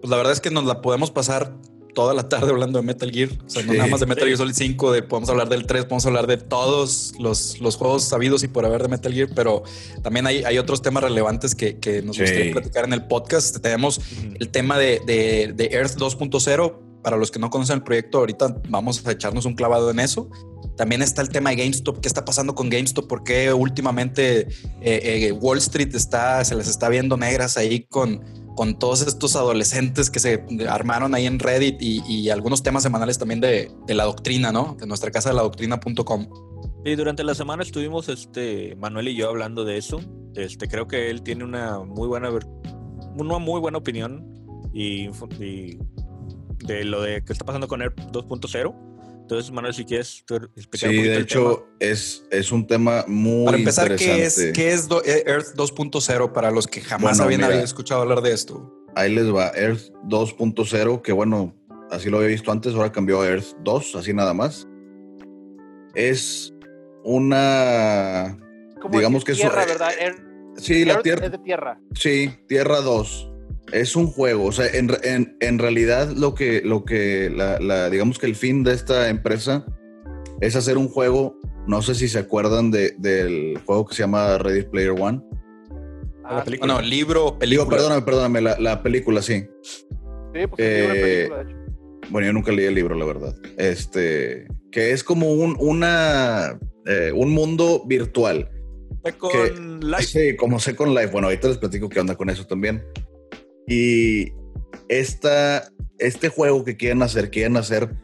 [SPEAKER 3] Pues la verdad es que nos la podemos pasar toda la tarde hablando de Metal Gear. O sea, no nada más de Metal Gear Solid 5, de, podemos hablar del 3, podemos hablar de todos los, los juegos sabidos y por haber de Metal Gear, pero también hay, hay otros temas relevantes que, que nos gustaría platicar en el podcast. Tenemos el tema de, de, de Earth 2.0. Para los que no conocen el proyecto, ahorita vamos a echarnos un clavado en eso. También está el tema de GameStop. ¿Qué está pasando con GameStop? ¿Por qué últimamente eh, eh, Wall Street está, se les está viendo negras ahí con, con todos estos adolescentes que se armaron ahí en Reddit y, algunos temas semanales también de, la doctrina, ¿no? De nuestra casa de la doctrina.com.
[SPEAKER 2] Y durante la semana estuvimos este Manuel y yo hablando de eso. Este creo que él tiene una muy buena una muy buena opinión y, de lo de qué está pasando con Air 2.0. Entonces, Manuel, si quieres
[SPEAKER 1] explicar sí, de hecho, es, es un tema muy
[SPEAKER 3] Para empezar, ¿qué es, qué es eh, Earth 2.0 para los que jamás habían, escuchado hablar de esto?
[SPEAKER 1] Ahí les va, Earth 2.0, que bueno, así lo había visto antes, ahora cambió a Earth 2, así nada más. Es una... digamos que
[SPEAKER 4] tierra, ¿verdad?
[SPEAKER 1] sí, la tierra.
[SPEAKER 4] Es de tierra.
[SPEAKER 1] Sí, Tierra 2 es un juego, o sea, en, realidad lo que, lo que la, digamos que el fin de esta empresa es hacer un juego, no sé si se acuerdan del juego que se llama Ready Player One.
[SPEAKER 3] Ah, la película. No, libro, película.
[SPEAKER 1] perdóname, perdóname, la, película, sí.
[SPEAKER 4] Sí, pues eh, una película, de hecho.
[SPEAKER 1] Bueno, yo nunca leí el libro, la verdad. Este, que es como un, una, eh, un mundo virtual.
[SPEAKER 2] Second Life.
[SPEAKER 1] Sí, como Second Life. Bueno, ahorita les platico qué onda con eso también. Y esta, este juego que quieren hacer, quieren hacer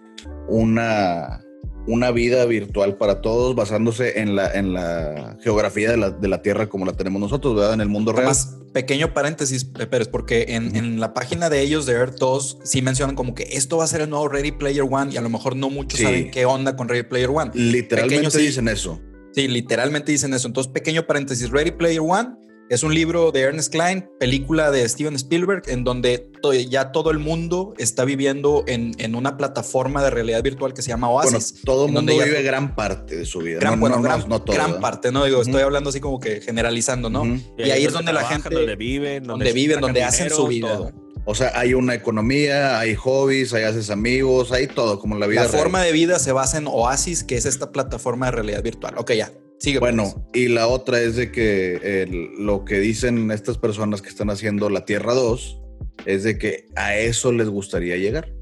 [SPEAKER 1] una, una vida virtual para todos basándose en la, en la geografía de la, de la Tierra como la tenemos nosotros, ¿verdad? En el mundo real. Más
[SPEAKER 3] pequeño paréntesis, Pérez, porque en, en, la página de ellos de Earth 2 sí mencionan como que esto va a ser el nuevo Ready Player One y a lo mejor no muchos saben qué onda con Ready Player One.
[SPEAKER 1] Literalmente dicen eso.
[SPEAKER 3] Sí, literalmente dicen eso. Entonces, pequeño paréntesis, Ready Player One es un libro de Ernest Klein, película de Steven Spielberg, en donde ya todo el mundo está viviendo en, una plataforma de realidad virtual que se llama Oasis. Bueno,
[SPEAKER 1] todo el mundo vive gran parte de su vida.
[SPEAKER 3] Gran, bueno, gran, gran parte, ¿no? Digo, estoy hablando así como que generalizando, ¿no? Y, ahí es donde la gente...
[SPEAKER 2] Donde viven,
[SPEAKER 3] donde, viven, donde hacen su vida.
[SPEAKER 1] O sea, hay una economía, hay hobbies, hay haces amigos, hay todo, como en la vida.
[SPEAKER 3] La forma de vida se basa en Oasis, que es esta plataforma de realidad virtual. Ok, ya,
[SPEAKER 1] bueno, y la otra es de que lo que dicen estas personas que están haciendo la Tierra 2 es de que a eso les gustaría llegar.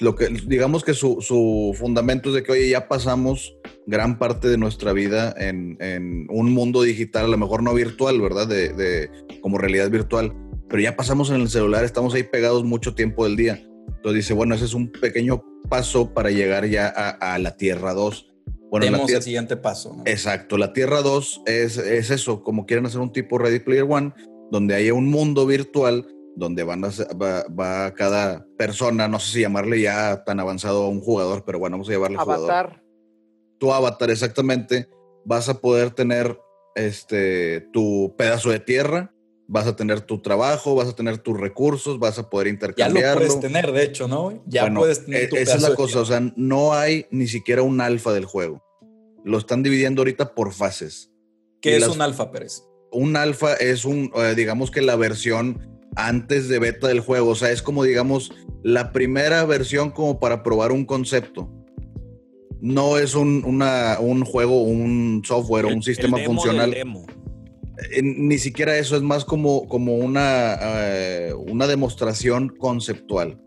[SPEAKER 1] Lo que, digamos que su, fundamento es de que, oye, ya pasamos gran parte de nuestra vida en, un mundo digital, a lo mejor no virtual, ¿verdad? De, como realidad virtual, pero ya pasamos en el celular, estamos ahí pegados mucho tiempo del día. Entonces dice, bueno, ese es un pequeño paso para llegar ya a, a la Tierra 2
[SPEAKER 3] bueno, el siguiente paso.
[SPEAKER 1] Exacto, la Tierra 2 es, es, eso, como quieren hacer un tipo Ready Player One, donde haya un mundo virtual donde van a, va, va, cada persona, no sé si llamarle ya tan avanzado a un jugador, pero bueno, vamos a llamarle
[SPEAKER 4] avatar.
[SPEAKER 1] Tu avatar, exactamente, vas a poder tener este, tu pedazo de tierra, vas a tener tu trabajo, vas a tener tus recursos, vas a poder intercambiarlo. Ya
[SPEAKER 3] lo puedes tener, de hecho, ¿no? Ya puedes tener
[SPEAKER 1] e, tu Esa es la cosa, o sea, no hay ni siquiera un alfa del juego. Lo están dividiendo ahorita por fases.
[SPEAKER 3] ¿Qué es un alfa, Pérez?
[SPEAKER 1] Un alfa es un, eh, digamos que la versión antes de beta del juego, o sea, es como, digamos, la primera versión como para probar un concepto. No es un, un juego, un software o un sistema funcional. Eh, ni siquiera eso, es más como, como una, eh, una demostración conceptual.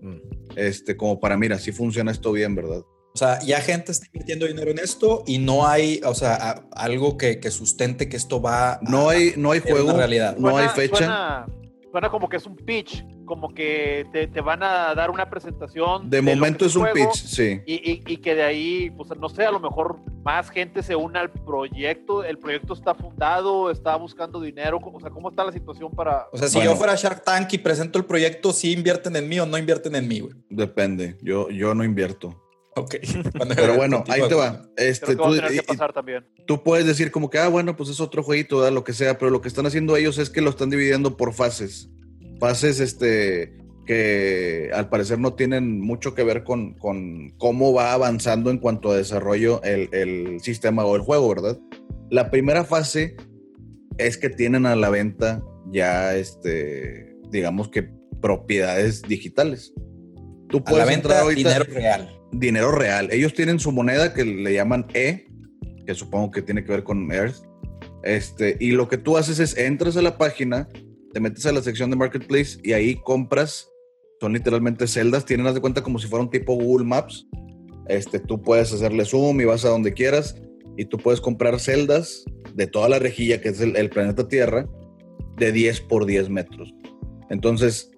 [SPEAKER 1] Mm. Este, como para, mira, si funciona esto bien, ¿verdad?
[SPEAKER 3] O sea, ya gente está invirtiendo dinero en esto y no hay, o sea, algo que, sustente que esto va.
[SPEAKER 1] No hay, no hay juego, realidad. no hay fecha.
[SPEAKER 4] Suena, como que es un pitch, como que te, van a dar una presentación.
[SPEAKER 1] De, momento es, un pitch, sí.
[SPEAKER 4] Y, y, que de ahí, pues no sé, a lo mejor más gente se une al proyecto. El proyecto está fundado, está buscando dinero. O sea, ¿cómo está la situación para.?
[SPEAKER 3] O sea, si yo fuera Shark Tank y presento el proyecto, ¿sí invierten en mí o no invierten en mí, güey?
[SPEAKER 1] Depende. Yo, yo no invierto.
[SPEAKER 3] Ok.
[SPEAKER 1] Pero bueno, ahí te va. Este,
[SPEAKER 4] tú, que pasar también.
[SPEAKER 1] tú puedes decir como que, ah, bueno, pues es otro jueguito, da lo que sea, pero lo que están haciendo ellos es que lo están dividiendo por fases. Fases, este, que al parecer no tienen mucho que ver con, con cómo va avanzando en cuanto a desarrollo el, el, sistema o el juego, ¿verdad? La primera fase es que tienen a la venta ya, este, digamos que propiedades digitales.
[SPEAKER 3] Tú puedes a la venta dinero real
[SPEAKER 1] dinero real. Ellos tienen su moneda que le llaman E, que supongo que tiene que ver con Earth. Este, y lo que tú haces es entras a la página, te metes a la sección de Marketplace y ahí compras, son literalmente celdas, tienen, haz de cuenta como si fuera un tipo Google Maps. Este, tú puedes hacerle zoom y vas a donde quieras y tú puedes comprar celdas de toda la rejilla que es el, planeta Tierra de 10 por 10 metros. Entonces,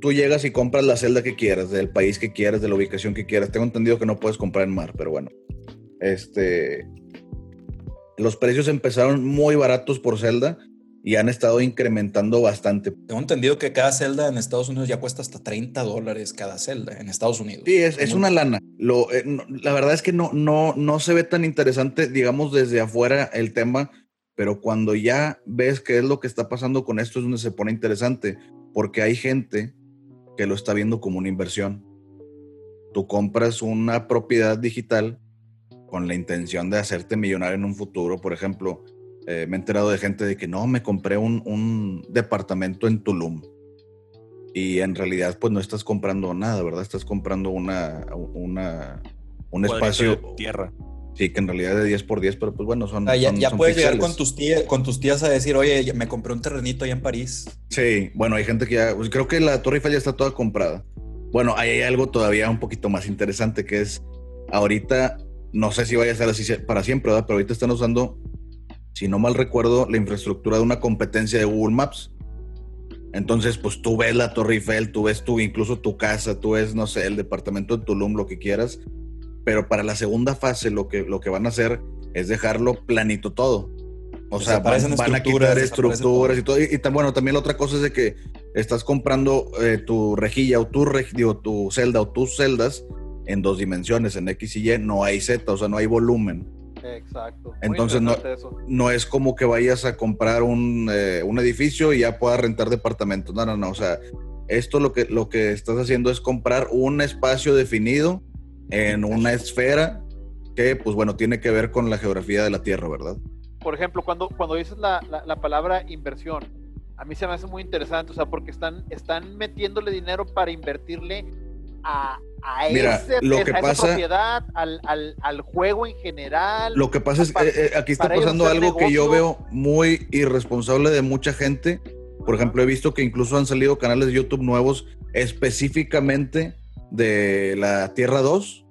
[SPEAKER 1] tú llegas y compras la celda que quieras, del país que quieras, de la ubicación que quieras. Tengo entendido que no puedes comprar en mar, pero bueno. Este, los precios empezaron muy baratos por celda y han estado incrementando bastante.
[SPEAKER 3] Tengo entendido que cada celda en Estados Unidos ya cuesta hasta 30 dólares cada celda en Estados Unidos.
[SPEAKER 1] Sí, es, una lana. Lo, eh, la verdad es que no, no, no se ve tan interesante, digamos, desde afuera el tema, pero cuando ya ves qué es lo que está pasando con esto es donde se pone interesante, porque hay gente que lo está viendo como una inversión. Tú compras una propiedad digital con la intención de hacerte millonario en un futuro. Por ejemplo, eh, me he enterado de gente de que no, me compré un, departamento en Tulum. Y en realidad, pues no estás comprando nada, ¿verdad? Estás comprando una, una un espacio.
[SPEAKER 2] De tierra.
[SPEAKER 1] Sí, que en realidad es de 10 por 10, pero pues bueno, son.
[SPEAKER 3] Ah, ya, puedes llegar con tus, tías, con tus tías a decir, oye, me compré un terrenito allá en París.
[SPEAKER 1] Sí, bueno, hay gente que ya. Pues, creo que la Torre Eiffel ya está toda comprada. Bueno, ahí hay algo todavía un poquito más interesante que es ahorita, no sé si vaya a ser así para siempre, ¿verdad? Pero ahorita están usando, si no mal recuerdo, la infraestructura de una competencia de Google Maps. Entonces, pues tú ves la Torre Eiffel, tú ves tú, incluso tu casa, tú ves, no sé, el departamento de Tulum, lo que quieras pero para la segunda fase lo que, lo que van a hacer es dejarlo planito todo. O sea, van, a quitar estructuras y todo. Y, bueno, también la otra cosa es de que estás comprando eh, tu rejilla o tu, tu celda o tus celdas en dos dimensiones, en X y Y, no hay Z, o sea, no hay volumen.
[SPEAKER 4] Exacto.
[SPEAKER 1] Entonces no, no, es como que vayas a comprar un, eh, un, edificio y ya puedas rentar departamentos. No, no, no. O sea, esto lo que, lo que estás haciendo es comprar un espacio definido en una esfera que, pues bueno, tiene que ver con la geografía de la Tierra, ¿verdad?
[SPEAKER 4] Por ejemplo, cuando, cuando dices la, la, palabra inversión, a mí se me hace muy interesante, o sea, porque están, están metiéndole dinero para invertirle a, a, ese,
[SPEAKER 1] lo que pasa,
[SPEAKER 4] propiedad, al, al, al, juego en general.
[SPEAKER 1] Lo que pasa es que eh, aquí está pasando algo que yo veo muy irresponsable de mucha gente. Por ejemplo, he visto que incluso han salido canales de YouTube nuevos específicamente de la Tierra 2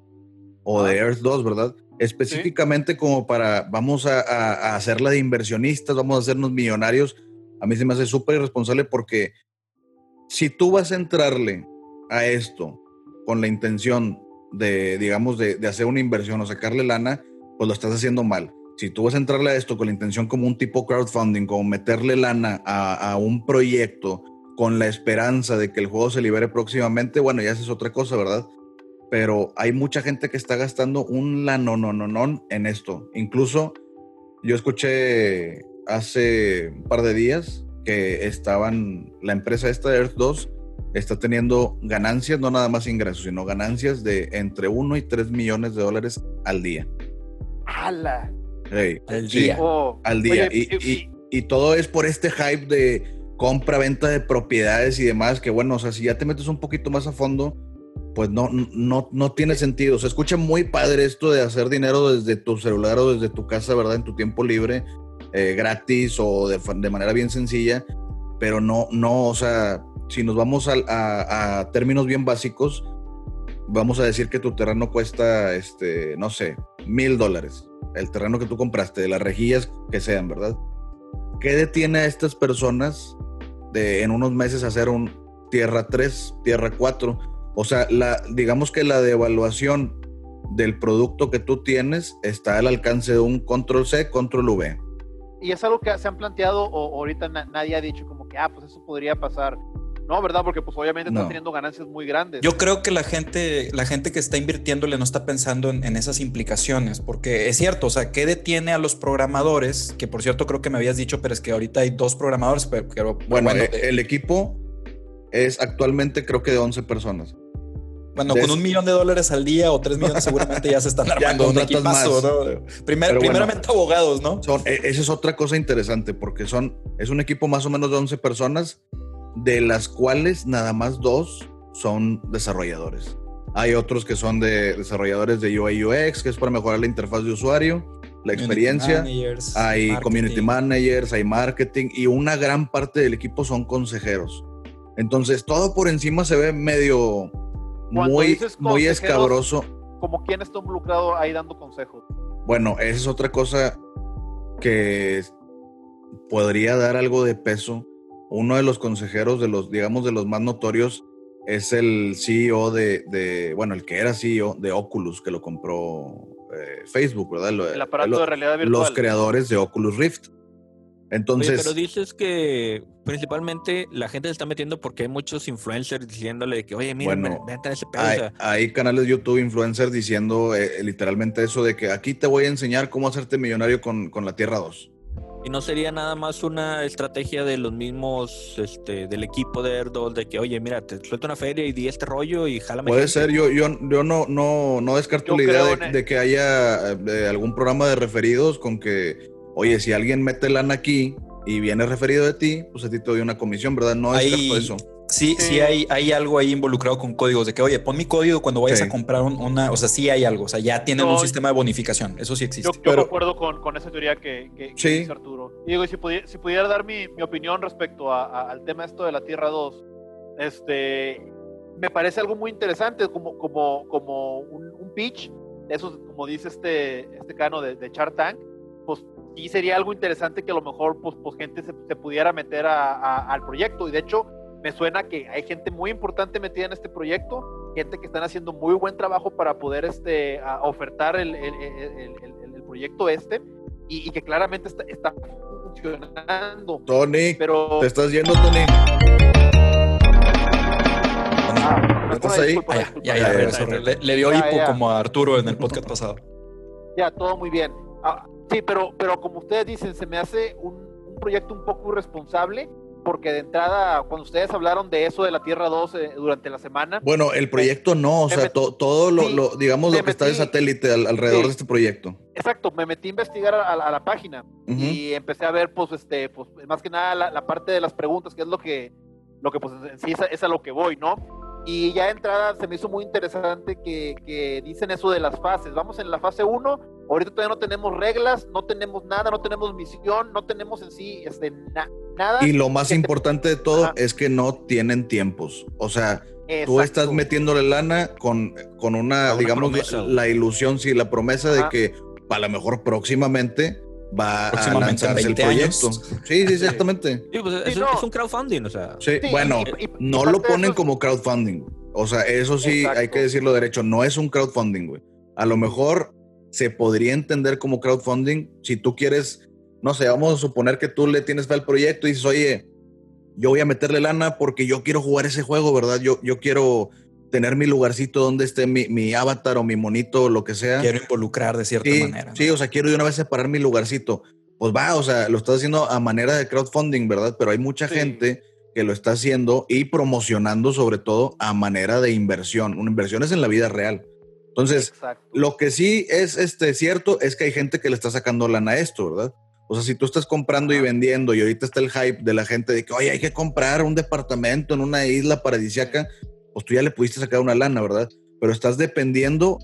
[SPEAKER 1] o de Earth 2, ¿verdad? Específicamente como para, vamos a, hacerla de inversionistas, vamos a hacernos millonarios. A mí se me hace súper irresponsable porque si tú vas a entrarle a esto con la intención de, digamos, de, hacer una inversión o sacarle lana, pues lo estás haciendo mal. Si tú vas a entrarle a esto con la intención como un tipo crowdfunding, como meterle lana a, a un proyecto con la esperanza de que el juego se libere próximamente, bueno, ya esa es otra cosa, ¿verdad? Pero hay mucha gente que está gastando un la no, no, no, no en esto. Incluso Yo escuché hace un par de días que estaban, la empresa esta de Earth 2 está teniendo ganancias, no nada más ingresos, sino ganancias de entre 1 y 3 millones de dólares al día.
[SPEAKER 4] ¡Hala!
[SPEAKER 1] al día. Oh, al día. y, y, todo es por este hype de compra, venta de propiedades y demás, que bueno, o sea, si ya te metes un poquito más a fondo, pues no, no, no tiene sentido. Se escucha muy padre esto de hacer dinero desde tu celular o desde tu casa, ¿verdad? En tu tiempo libre, eh, gratis o de, manera bien sencilla, pero no, no, o sea, si nos vamos a, a, términos bien básicos, vamos a decir que tu terreno cuesta, este, no sé, mil dólares. El terreno que tú compraste, de las rejillas que sean, ¿verdad? ¿Qué detiene a estas personas de en unos meses hacer un tierra 3, tierra 4? O sea, la, digamos que la devaluación del producto que tú tienes está al alcance de un control C, control V.
[SPEAKER 4] Y es algo que se han planteado o ahorita nadie ha dicho como que, ah, pues eso podría pasar. No, ¿verdad? Porque pues obviamente están teniendo ganancias muy grandes.
[SPEAKER 3] Yo creo que la gente, la gente que está invirtiéndole no está pensando en, esas implicaciones, porque es cierto, o sea, ¿qué detiene a los programadores? Que por cierto creo que me habías dicho, pero es que ahorita hay dos programadores, pero...
[SPEAKER 1] bueno, eh, el equipo es actualmente creo que de 11 personas.
[SPEAKER 3] Bueno, con un millón de dólares al día o tres millones seguramente ya se están armando un equipazo, ¿no? primeramente abogados, ¿no?
[SPEAKER 1] Son, e, esa es otra cosa interesante porque son, es un equipo más o menos de 11 personas, de las cuales nada más dos son desarrolladores. Hay otros que son de desarrolladores de UI UX, que es para mejorar la interfaz de usuario, la experiencia. hay community managers, hay marketing y una gran parte del equipo son consejeros. Entonces, todo por encima se ve medio muy, muy escabroso.
[SPEAKER 4] Como quién está involucrado ahí dando consejos.
[SPEAKER 1] Bueno, esa es otra cosa que podría dar algo de peso. Uno de los consejeros de los, digamos, de los más notorios es el CEO de, bueno, el que era CEO de Oculus, que lo compró eh, Facebook, ¿verdad?
[SPEAKER 4] el aparato de realidad virtual.
[SPEAKER 1] Los creadores de Oculus Rift. Entonces.
[SPEAKER 2] pero dices que principalmente la gente se está metiendo porque hay muchos influencers diciéndole que, oye, mira, bueno, ese
[SPEAKER 1] pedo. Hay, canales de YouTube influencers diciendo eh, literalmente eso de que aquí te voy a enseñar cómo hacerte millonario con, la Tierra 2.
[SPEAKER 2] Y no sería nada más una estrategia de los mismos, este, del equipo de Erdo, de que, oye, mira, te suelto una feria y di este rollo y jálame.
[SPEAKER 1] Puede ser, yo, yo, yo no, no, no descarto la idea de, que haya eh, algún programa de referidos con que oye, si alguien mete lana aquí y viene referido de ti, pues a ti te doy una comisión, ¿verdad? No es eso.
[SPEAKER 3] Sí, sí, hay, hay algo ahí involucrado con códigos de que, oye, pon mi código cuando vayas a comprar una, o sea, sí hay algo, o sea, ya tienen un sistema de bonificación, eso sí existe.
[SPEAKER 4] Yo, yo acuerdo con, esa teoría que, que, dice Arturo. Y digo, si pudiera, si pudiera dar mi, opinión respecto al tema esto de la Tierra 2, este, me parece algo muy interesante, como, como, como un, pitch, eso como dice este, este cano de, de Char Tank, pues sí sería algo interesante que a lo mejor pues, pues gente se, pudiera meter al proyecto. Y de hecho, me suena que hay gente muy importante metida en este proyecto, gente que están haciendo muy buen trabajo para poder este, ofertar el, proyecto este y, que claramente está, funcionando.
[SPEAKER 1] Tony, pero... te estás yendo, Tony.
[SPEAKER 3] Ah, ¿Estás ahí? ya, ya, le, dio hipo como a Arturo en el podcast pasado.
[SPEAKER 4] Ya, todo muy bien. Ah, Sí, pero, pero como ustedes dicen, se me hace un, proyecto un poco irresponsable porque de entrada, cuando ustedes hablaron de eso de la Tierra 2 eh, durante la semana.
[SPEAKER 1] Bueno, el proyecto no, o sea, todo lo, digamos, lo que está de satélite alrededor de este proyecto.
[SPEAKER 4] Exacto, me metí a investigar a, la página y empecé a ver, pues, este, pues, más que nada la, parte de las preguntas, que es lo que, lo que pues, en sí es, es a lo que voy, ¿no? Y ya de entrada se me hizo muy interesante que, dicen eso de las fases. Vamos en la fase 1, ahorita todavía no tenemos reglas, no tenemos nada, no tenemos misión, no tenemos en sí este, nada.
[SPEAKER 1] Y lo más importante de todo es que no tienen tiempos. O sea, tú estás metiéndole lana con, con una, digamos, la, ilusión, sí, la promesa de que a lo mejor próximamente va a lanzarse el proyecto. Sí, sí, exactamente.
[SPEAKER 2] Pues, es, un crowdfunding, o sea.
[SPEAKER 1] Sí, bueno, no lo ponen como crowdfunding. O sea, eso sí hay que decirlo derecho, no es un crowdfunding, güey. A lo mejor se podría entender como crowdfunding si tú quieres, no sé, vamos a suponer que tú le tienes fe al proyecto y dices, oye, yo voy a meterle lana porque yo quiero jugar ese juego, ¿verdad? Yo, yo quiero tener mi lugarcito donde esté mi, avatar o mi monito o lo que sea.
[SPEAKER 3] Quiero involucrar de cierta manera.
[SPEAKER 1] Sí, o sea, quiero de una vez separar mi lugarcito. Pues va, o sea, lo estás haciendo a manera de crowdfunding, ¿verdad? Pero hay mucha gente que lo está haciendo y promocionando sobre todo a manera de inversión. Una inversión es en la vida real. Entonces, lo que sí es este, cierto es que hay gente que le está sacando lana a esto, ¿verdad? O sea, si tú estás comprando y vendiendo y ahorita está el hype de la gente de que, oye, hay que comprar un departamento en una isla paradisiaca, pues tú ya le pudiste sacar una lana, ¿verdad? Pero estás dependiendo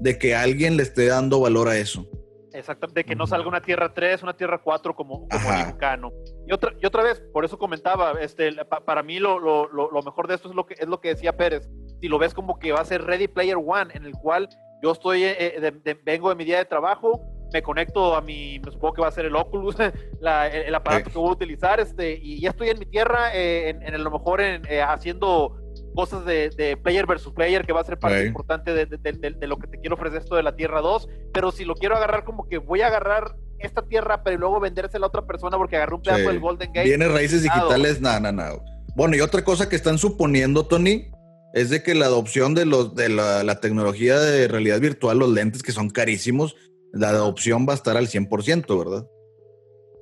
[SPEAKER 1] de que alguien le esté dando valor a eso.
[SPEAKER 4] Exactamente, de que no salga una tierra 3, una tierra 4 como, como Y otra, y otra vez, por eso comentaba, este, para mí lo, lo, lo, mejor de esto es lo, que, es lo que decía Pérez. Si lo ves como que va a ser Ready Player One, en el cual yo estoy, eh, vengo de mi día de trabajo, me conecto a mi, me supongo que va a ser el Oculus, el, aparato que voy a utilizar, este, y ya estoy en mi tierra, eh, en, en, a lo mejor en, eh, haciendo cosas de, player versus player, que va a ser parte importante de, lo que te quiero ofrecer esto de la Tierra 2, pero si lo quiero agarrar como que voy a agarrar esta tierra, pero luego vendérsela a otra persona porque agarré un pedazo del Golden Gate.
[SPEAKER 1] Viene raíces digitales, nada, nada, nada. Bueno, y otra cosa que están suponiendo, Tony, es de que la adopción de, los, de la, la tecnología de realidad virtual, los lentes que son carísimos, la adopción va a estar al 100%, ¿verdad?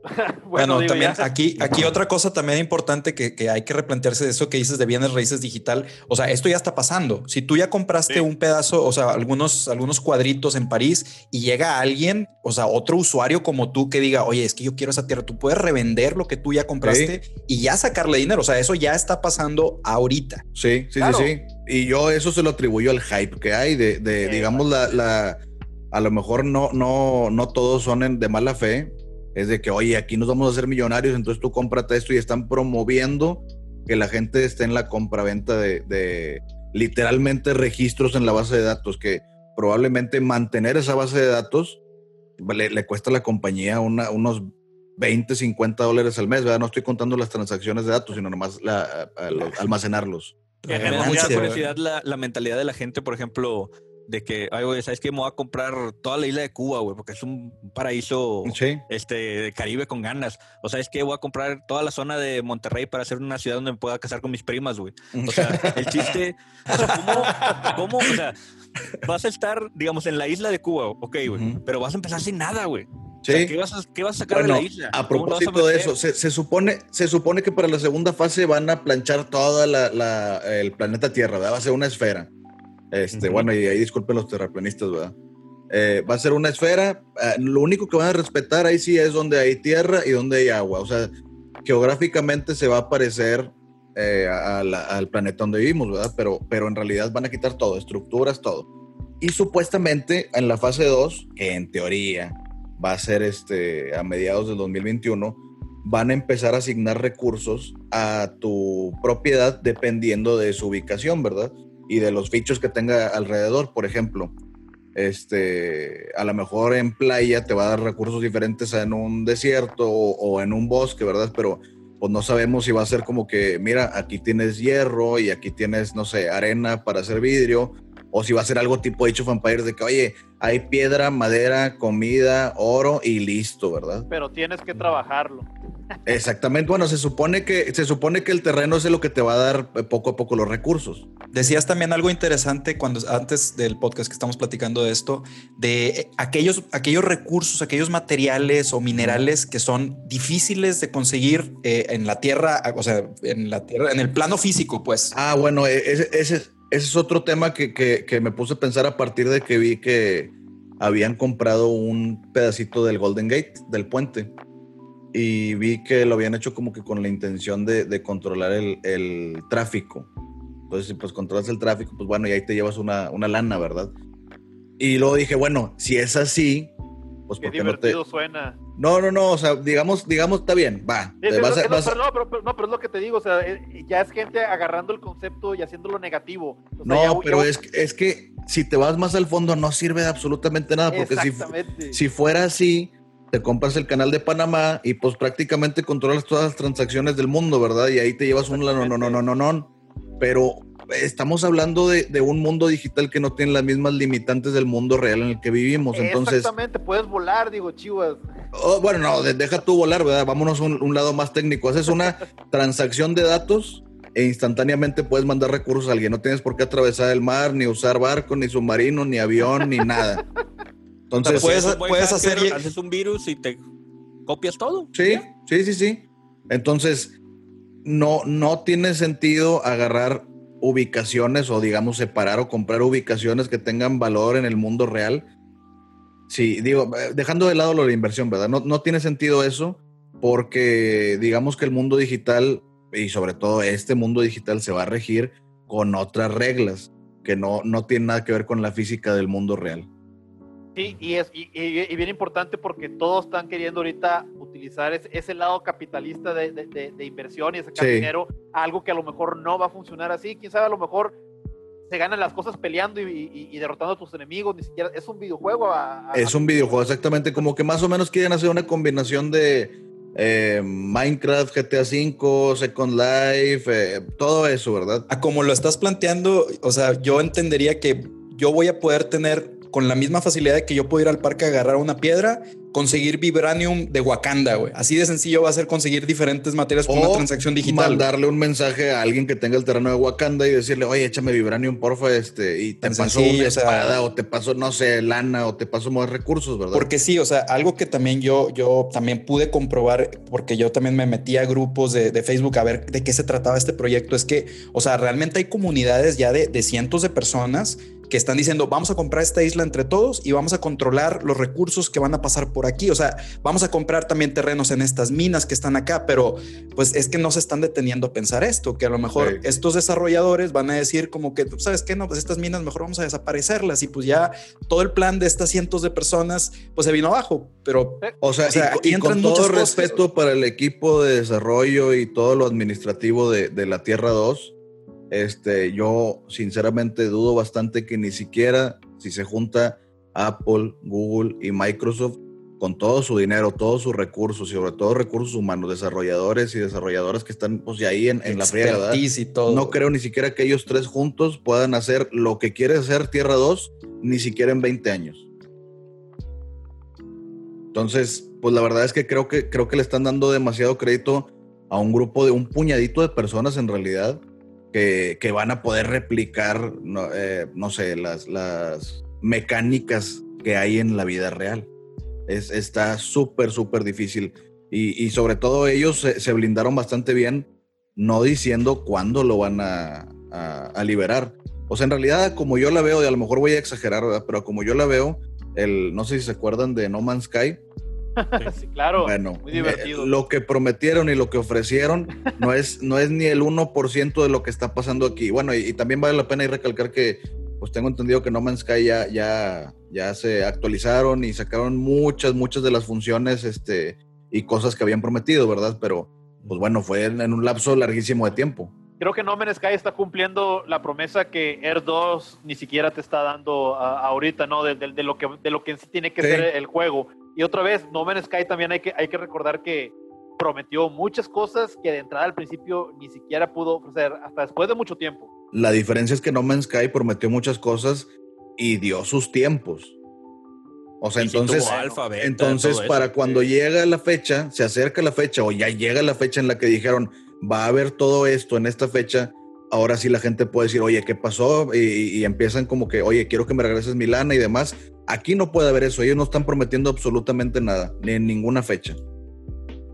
[SPEAKER 3] bueno, también aquí, aquí otra cosa también importante que, hay que replantearse de eso que dices de bienes raíces digital. O sea, esto ya está pasando. Si tú ya compraste un pedazo, o sea, algunos, algunos cuadritos en París y llega alguien, o sea, otro usuario como tú que diga, oye, es que yo quiero esa tierra, tú puedes revender lo que tú ya compraste y ya sacarle dinero. O sea, eso ya está pasando ahorita.
[SPEAKER 1] Sí, sí, sí, sí. Y yo eso se lo atribuyo al hype que hay de, digamos, la, la, a lo mejor no, no, no todos son de mala fe, es de que, oye, aquí nos vamos a hacer millonarios, entonces tú cómprate esto y están promoviendo que la gente esté en la compraventa de, de literalmente registros en la base de datos, que probablemente mantener esa base de datos le, le cuesta a la compañía una, unos 20, 50 dólares al mes, ¿verdad? No estoy contando las transacciones de datos, sino nomás la, almacenarlos.
[SPEAKER 2] Me genera mucha curiosidad la, la, mentalidad de la gente, por ejemplo, de que, ay, güey, ¿sabes qué? Me voy a comprar toda la isla de Cuba, güey, porque es un paraíso este, de Caribe con ganas. O sea, es que voy a comprar toda la zona de Monterrey para hacer una ciudad donde me pueda casar con mis primas, güey. O sea, el chiste, o sea, ¿cómo, cómo, o sea, vas a estar, digamos, en la isla de Cuba, ok, güey, pero vas a empezar sin nada, güey. Sí. ¿qué, vas a, ¿qué, vas a, sacar de la isla?
[SPEAKER 1] A propósito de eso, se, se, supone, se supone que para la segunda fase van a planchar todo el planeta Tierra, ¿verdad? Va a ser una esfera. Este, Bueno, y ahí disculpen los terraplanistas, ¿verdad? Eh, va a ser una esfera. Eh, lo único que van a respetar ahí sí es donde hay tierra y donde hay agua. O sea, geográficamente se va a parecer eh, al planeta donde vivimos, ¿verdad? Pero, pero en realidad van a quitar todo, estructuras, todo. Y supuestamente en la fase 2, que en teoría va a ser este, a mediados del 2021, van a empezar a asignar recursos a tu propiedad dependiendo de su ubicación, ¿verdad? Y de los fichos que tenga alrededor. Por ejemplo, este, a lo mejor en playa te va a dar recursos diferentes en un desierto o, en un bosque, ¿verdad? Pero pues no sabemos si va a ser como que, mira, aquí tienes hierro y aquí tienes, no sé, arena para hacer vidrio, o si va a ser algo tipo Age of Empires de que, oye, hay piedra, madera, comida, oro y listo, ¿verdad?
[SPEAKER 4] Pero tienes que trabajarlo.
[SPEAKER 1] Exactamente. Bueno, se supone que se supone que el terreno es lo que te va a dar eh, poco a poco los recursos.
[SPEAKER 3] Decías también algo interesante cuando antes del podcast que estamos platicando de esto, de eh, aquellos, aquellos recursos, aquellos materiales o minerales que son difíciles de conseguir eh, en la tierra, o sea, en la tierra, en el plano físico, pues.
[SPEAKER 1] Ah, bueno, e, ese, ese, es otro tema que, que, que me puse a pensar a partir de que vi que habían comprado un pedacito del Golden Gate, del puente y vi que lo habían hecho como que con la intención de, controlar el, tráfico. Entonces, si pues controlas el tráfico, pues bueno, y ahí te llevas una, lana, ¿verdad? Y luego dije, bueno, si es así, pues
[SPEAKER 4] Qué divertido no te... suena.
[SPEAKER 1] No, no, no, o sea, digamos, digamos, está bien, va.
[SPEAKER 4] no, pero, es lo que te digo, o sea, eh, ya es gente agarrando el concepto y haciéndolo negativo.
[SPEAKER 1] no, pero Es, es que si te vas más al fondo no sirve de absolutamente nada, porque si, si fuera así, te compras el canal de Panamá y pues prácticamente controlas todas las transacciones del mundo, ¿verdad? Y ahí te llevas un no, no, no, no, no, no. Pero estamos hablando de, de, un mundo digital que no tiene las mismas limitantes del mundo real en el que vivimos. Entonces,
[SPEAKER 4] Exactamente, puedes volar, digo, chivas.
[SPEAKER 1] Oh, bueno, no, deja tú volar, ¿verdad? Vámonos a un, un lado más técnico. Haces una transacción de datos e instantáneamente puedes mandar recursos a alguien. No tienes por qué atravesar el mar, ni usar barco, ni submarino, ni avión, ni nada.
[SPEAKER 2] Entonces, puedes, puedes hacer. Haces un virus y te copias todo.
[SPEAKER 1] Sí, sí, sí, sí. Entonces, no, no tiene sentido agarrar ubicaciones o, digamos, separar o comprar ubicaciones que tengan valor en el mundo real. Sí, digo, eh, dejando de lado lo de inversión, ¿verdad? No, no tiene sentido eso porque digamos que el mundo digital y sobre todo este mundo digital se va a regir con otras reglas que no, no tienen nada que ver con la física del mundo real.
[SPEAKER 4] Sí, y es y, bien importante porque todos están queriendo ahorita utilizar ese, lado capitalista de, de, inversión y sacar dinero, algo que a lo mejor no va a funcionar así. Quién sabe, a lo mejor se ganan las cosas peleando y, derrotando a tus enemigos, ni siquiera es un videojuego.
[SPEAKER 1] es un videojuego, exactamente, como que más o menos quieren hacer una combinación de eh, Minecraft, GTA V, Second Life, eh, todo eso, ¿verdad?
[SPEAKER 3] A como lo estás planteando, o sea, yo entendería que yo voy a poder tener con la misma facilidad de que yo puedo ir al parque a agarrar una piedra, conseguir vibranium de Wakanda, güey. Así de sencillo va a ser conseguir diferentes materias con una transacción digital.
[SPEAKER 1] Mandarle un mensaje a alguien que tenga el terreno de Wakanda y decirle, oye, échame vibranium, porfa, este, y te paso una espada, o, te paso, no sé, lana, o te paso más recursos, ¿verdad?
[SPEAKER 3] Porque sí, o sea, algo que también yo, yo también pude comprobar, porque yo también me metí a grupos de, de Facebook a ver de qué se trataba este proyecto, es que, o sea, realmente hay comunidades ya de, de cientos de personas que están diciendo, vamos a comprar esta isla entre todos y vamos a controlar los recursos que van a pasar por aquí. O sea, vamos a comprar también terrenos en estas minas que están acá, pero pues es que no se están deteniendo a pensar esto, que a lo mejor estos desarrolladores van a decir como que, ¿sabes qué? No, pues estas minas mejor vamos a desaparecerlas y pues ya todo el plan de estas cientos de personas pues se vino abajo. Pero,
[SPEAKER 1] o sea, y, con todo respeto para el equipo de desarrollo y todo lo administrativo de, de la Tierra 2, este, yo sinceramente dudo bastante que ni siquiera si se junta Apple, Google y Microsoft con todo su dinero, todos sus recursos, y sobre todo recursos humanos, desarrolladores y desarrolladoras que están pues ahí en, la friega,
[SPEAKER 3] y todo.
[SPEAKER 1] No creo ni siquiera que ellos tres juntos puedan hacer lo que quiere hacer Tierra 2, ni siquiera en 20 años. Entonces, pues la verdad es que creo que creo que le están dando demasiado crédito a un grupo de un puñadito de personas en realidad que, van a poder replicar, no, eh, sé, las, las mecánicas que hay en la vida real. Es, está súper, súper difícil. Y, sobre todo ellos se, blindaron bastante bien, no diciendo cuándo lo van a, liberar. O sea, en realidad, como yo la veo, y a lo mejor voy a exagerar, pero como yo la veo, el, no sé si se acuerdan de No Man's Sky,
[SPEAKER 4] sí, claro.
[SPEAKER 1] Bueno, muy divertido. Eh, lo que prometieron y lo que ofrecieron no es, no es ni el 1% de lo que está pasando aquí. Bueno, y, también vale la pena y recalcar que, pues tengo entendido que No Man's Sky ya, ya, ya se actualizaron y sacaron muchas, muchas de las funciones este, y cosas que habían prometido, ¿verdad? Pero, pues bueno, fue en, un lapso larguísimo de tiempo
[SPEAKER 4] creo que No Man's Sky está cumpliendo la promesa que Air 2 ni siquiera te está dando ahorita, ¿no? De, lo que, de lo que tiene que ser el juego. Y otra vez, No Man's Sky también hay que, hay que recordar que prometió muchas cosas que de entrada al principio ni siquiera pudo ofrecer hasta después de mucho tiempo.
[SPEAKER 1] La diferencia es que No Man's Sky prometió muchas cosas y dio sus tiempos. O sea, entonces, entonces para cuando llega la fecha, se acerca la fecha o ya llega la fecha en la que dijeron va a haber todo esto en esta fecha, ahora sí la gente puede decir, oye, ¿qué pasó? Y, y empiezan como que, oye, quiero que me regreses mi lana y demás. Aquí no puede haber eso. Ellos no están prometiendo absolutamente nada, ni en ninguna fecha.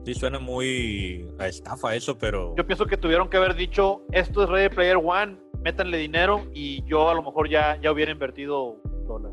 [SPEAKER 2] Sí, suena muy a estafa eso, pero.
[SPEAKER 4] Yo pienso que tuvieron que haber dicho: esto es Ready Player One, métanle dinero y yo a lo mejor ya, ya hubiera invertido un dólar.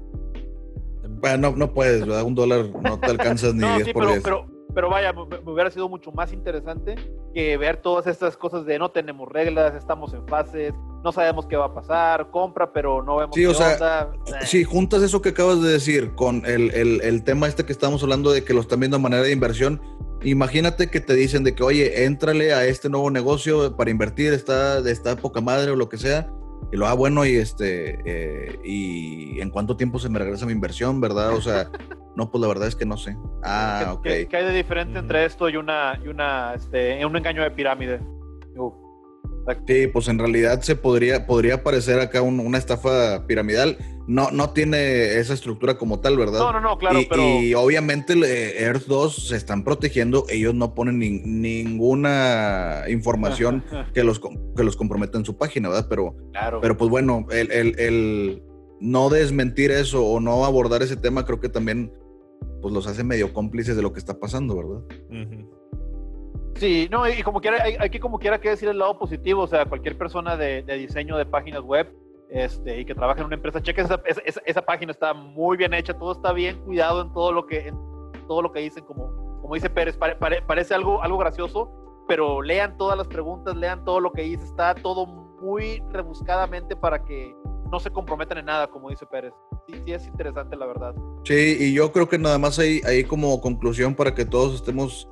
[SPEAKER 1] Bueno, no, no puedes, ¿verdad? Un dólar no te alcanzas ni 10 por
[SPEAKER 4] pero, pero vaya, me, hubiera sido mucho más interesante que ver todas estas cosas de no tenemos reglas, estamos en fases, no sabemos qué va a pasar, compra, pero no vemos
[SPEAKER 1] sí, o sea, Sí, juntas eso que acabas de decir con el, el, el, tema este que estamos hablando de que lo están viendo de manera de inversión. Imagínate que te dicen de que, oye, éntrale a este nuevo negocio para invertir, está, está poca madre o lo que sea. Y lo, ah, bueno, y este, eh, y en cuánto tiempo se me regresa mi inversión, ¿verdad? O sea, No, pues la verdad es que no sé. Ah, ok.
[SPEAKER 4] ¿Qué, hay de diferente entre esto y una, y una, este, un engaño de pirámide?
[SPEAKER 1] Sí, pues en realidad se podría, podría parecer acá una estafa piramidal. No, no tiene esa estructura como tal, ¿verdad?
[SPEAKER 4] No, no, no, claro,
[SPEAKER 1] y,
[SPEAKER 4] pero...
[SPEAKER 1] y obviamente Earth 2 se están protegiendo, ellos no ponen ninguna información que los, que los comprometa en su página, ¿verdad? Pero, pero pues bueno, el, el, el, no desmentir eso o no abordar ese tema creo que también pues los hace medio cómplices de lo que está pasando, ¿verdad?
[SPEAKER 4] Sí, no, y como quiera, hay, que como quiera que decir el lado positivo, o sea, cualquier persona de, diseño de páginas web este, y que trabaja en una empresa, cheque esa, esa, página, está muy bien hecha, todo está bien cuidado en todo lo que, en todo lo que dicen, como, como dice Pérez, parece algo, algo gracioso, pero lean todas las preguntas, lean todo lo que dice, está todo muy rebuscadamente para que no se comprometan en nada, como dice Pérez. Sí, sí es interesante, la verdad.
[SPEAKER 1] Sí, y yo creo que nada más ahí, ahí como conclusión para que todos estemos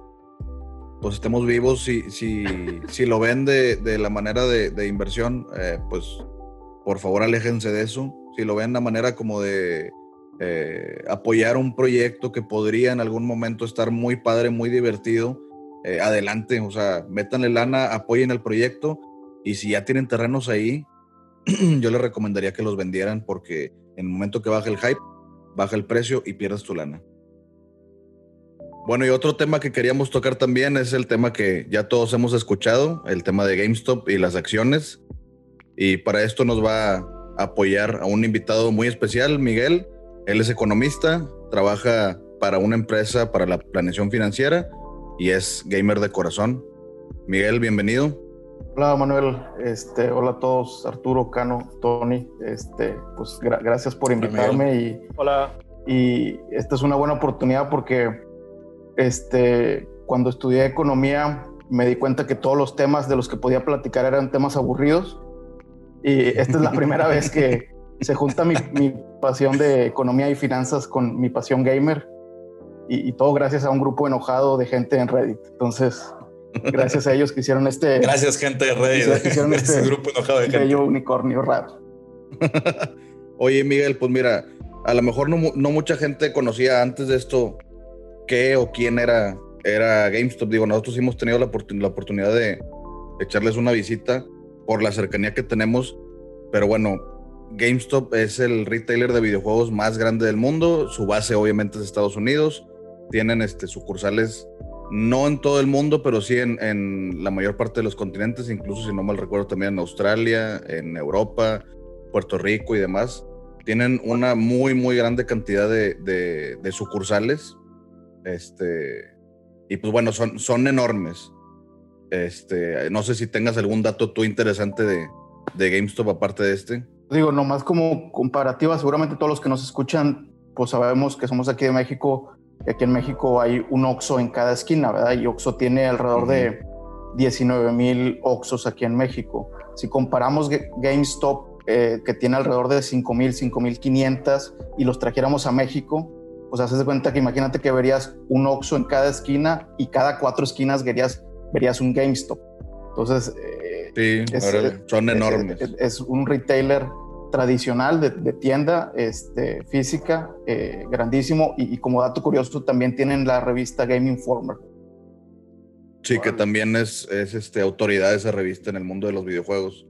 [SPEAKER 1] pues estemos vivos, si, si, si lo ven de, de la manera de, de inversión, eh, pues por favor aléjense de eso. Si lo ven de manera como de eh, apoyar un proyecto que podría en algún momento estar muy padre, muy divertido, eh, adelante, o sea, métanle lana, apoyen el proyecto y si ya tienen terrenos ahí, yo les recomendaría que los vendieran porque en el momento que baja el hype, baja el precio y pierdes tu lana. Bueno, y otro tema que queríamos tocar también es el tema que ya todos hemos escuchado, el tema de GameStop y las acciones. Y para esto nos va a apoyar a un invitado muy especial, Miguel. Él es economista, trabaja para una empresa para la planeación financiera y es gamer de corazón. Miguel, bienvenido.
[SPEAKER 6] Hola Manuel, este, hola a todos, Arturo, Cano, Tony, este, pues gracias por invitarme y,
[SPEAKER 4] hola.
[SPEAKER 6] y esta es una buena oportunidad porque este, cuando estudié economía me di cuenta que todos los temas de los que podía platicar eran temas aburridos. Y esta es la primera vez que se junta mi, pasión de economía y finanzas con mi pasión gamer. Y, todo gracias a un grupo enojado de gente en Reddit. Entonces, gracias a ellos que hicieron este...
[SPEAKER 3] Gracias gente de Reddit.
[SPEAKER 6] hicieron este grupo enojado de gente. unicornio raro.
[SPEAKER 1] Oye Miguel, pues mira, a lo mejor no, no mucha gente conocía antes de esto qué o quién era, era GameStop. Digo, nosotros hemos tenido la, oportunidad de echarles una visita por la cercanía que tenemos, pero bueno, GameStop es el retailer de videojuegos más grande del mundo. Su base obviamente es Estados Unidos. Tienen este, sucursales no en todo el mundo, pero sí en, la mayor parte de los continentes, incluso si no mal recuerdo también en Australia, en Europa, Puerto Rico y demás. Tienen una muy, muy grande cantidad de, de sucursales este, y pues bueno, son, son enormes. Este, no sé si tengas algún dato tú interesante de, de GameStop aparte de este.
[SPEAKER 6] Digo, nomás como comparativa, seguramente todos los que nos escuchan, pues sabemos que somos aquí de México, aquí en México hay un Oxxo en cada esquina, ¿verdad? Y Oxxo tiene alrededor de 19 mil Oxxos aquí en México. Si comparamos GameStop, eh, que tiene alrededor de 5 mil, 5 mil 500, y los trajéramos a México, pues haces de cuenta que imagínate que verías un Oxxo en cada esquina y cada cuatro esquinas verías, verías un GameStop. Entonces,
[SPEAKER 1] eh, son enormes.
[SPEAKER 6] Es, un retailer tradicional de, tienda este, física, eh, grandísimo, y, como dato curioso también tienen la revista Game Informer.
[SPEAKER 1] Sí, que también es, es este, autoridad esa revista en el mundo de los videojuegos.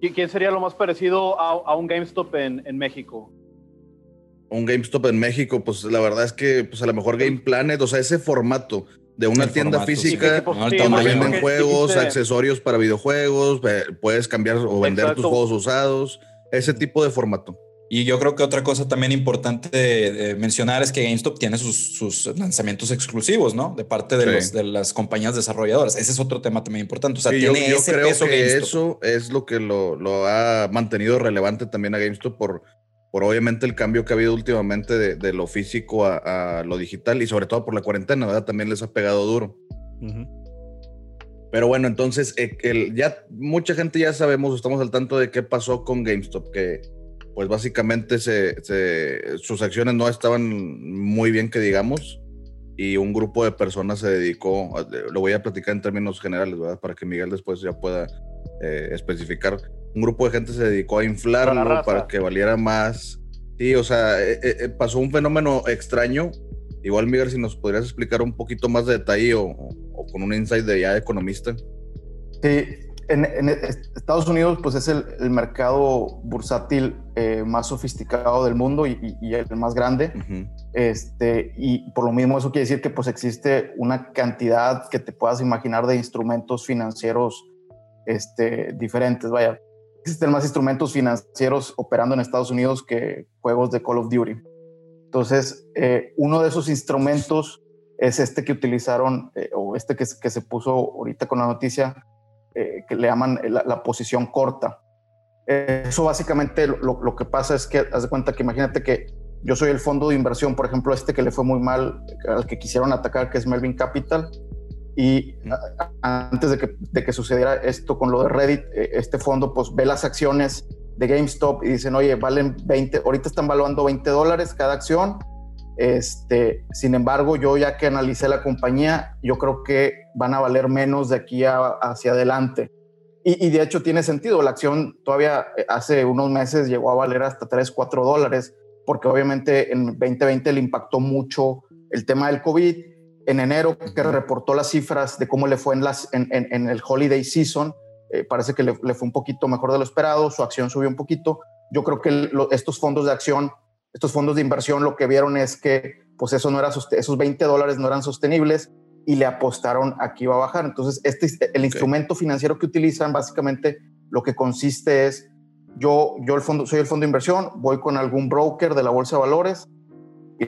[SPEAKER 4] ¿Y quién sería lo más parecido a, un GameStop en, en México?
[SPEAKER 1] un GameStop en México, pues la verdad es que pues a lo mejor Game Planet, o sea, ese formato de una tienda física donde venden juegos, accesorios para videojuegos, puedes cambiar o vender tus juegos usados, ese tipo de formato.
[SPEAKER 3] Y yo creo que otra cosa también importante mencionar es que GameStop tiene sus, lanzamientos exclusivos, ¿no? De parte de, los, de, las compañías desarrolladoras. Ese es otro tema también importante. O sea, tiene yo, creo que
[SPEAKER 1] eso es lo que lo, lo, ha mantenido relevante también a GameStop por por obviamente el cambio que ha habido últimamente de, lo físico a, lo digital y sobre todo por la cuarentena, ¿verdad? También les ha pegado duro. Pero bueno, entonces eh, ya mucha gente ya sabemos, estamos al tanto de qué pasó con GameStop, que pues básicamente sus acciones no estaban muy bien que digamos y un grupo de personas se dedicó, lo voy a platicar en términos generales, ¿verdad? Para que Miguel después ya pueda eh, especificar un grupo de gente se dedicó a inflarlo para, que valiera más. Sí, o sea, eh, eh, eh, pasó un fenómeno extraño. Igual, Miguel, si nos podrías explicar un poquito más de detalle o, con un insight de ya economista.
[SPEAKER 6] Sí, en, Estados Unidos, pues es el, mercado bursátil eh, más sofisticado del mundo y, el más grande. este, y por lo mismo eso quiere decir que pues existe una cantidad que te puedas imaginar de instrumentos financieros este, diferentes. Vaya, existen más instrumentos financieros operando en Estados Unidos que juegos de Call of Duty. Entonces, eh, uno de esos instrumentos es este que utilizaron, eh, o este que, que, se puso ahorita con la noticia, eh, que le llaman la, posición corta. Eso básicamente lo, lo, que pasa es que, haz de cuenta que imagínate que yo soy el fondo de inversión, por ejemplo, este que le fue muy mal, al que quisieron atacar, que es Melvin Capital, y antes de que, de que, sucediera esto con lo de Reddit, este fondo pues ve las acciones de GameStop y dicen, oye, valen 20, ahorita están valuando 20 dólares cada acción. Este, sin embargo, yo ya que analicé la compañía, yo creo que van a valer menos de aquí hacia adelante. Y, de hecho tiene sentido, la acción todavía eh, hace unos meses llegó a valer hasta 3, 4 dólares, porque obviamente en 2020 le impactó mucho el tema del COVID. En enero, que reportó las cifras de cómo le fue en, las, en, en el holiday season, eh, parece que le, fue un poquito mejor de lo esperado, su acción subió un poquito. Yo creo que estos fondos de acción, estos fondos de inversión, lo que vieron es que pues eso no era esos 20 dólares no eran sostenibles y le apostaron a que iba a bajar. Entonces, este, el instrumento financiero que utilizan básicamente lo que consiste es, yo, yo el fondo, soy el fondo de inversión, voy con algún broker de la bolsa de valores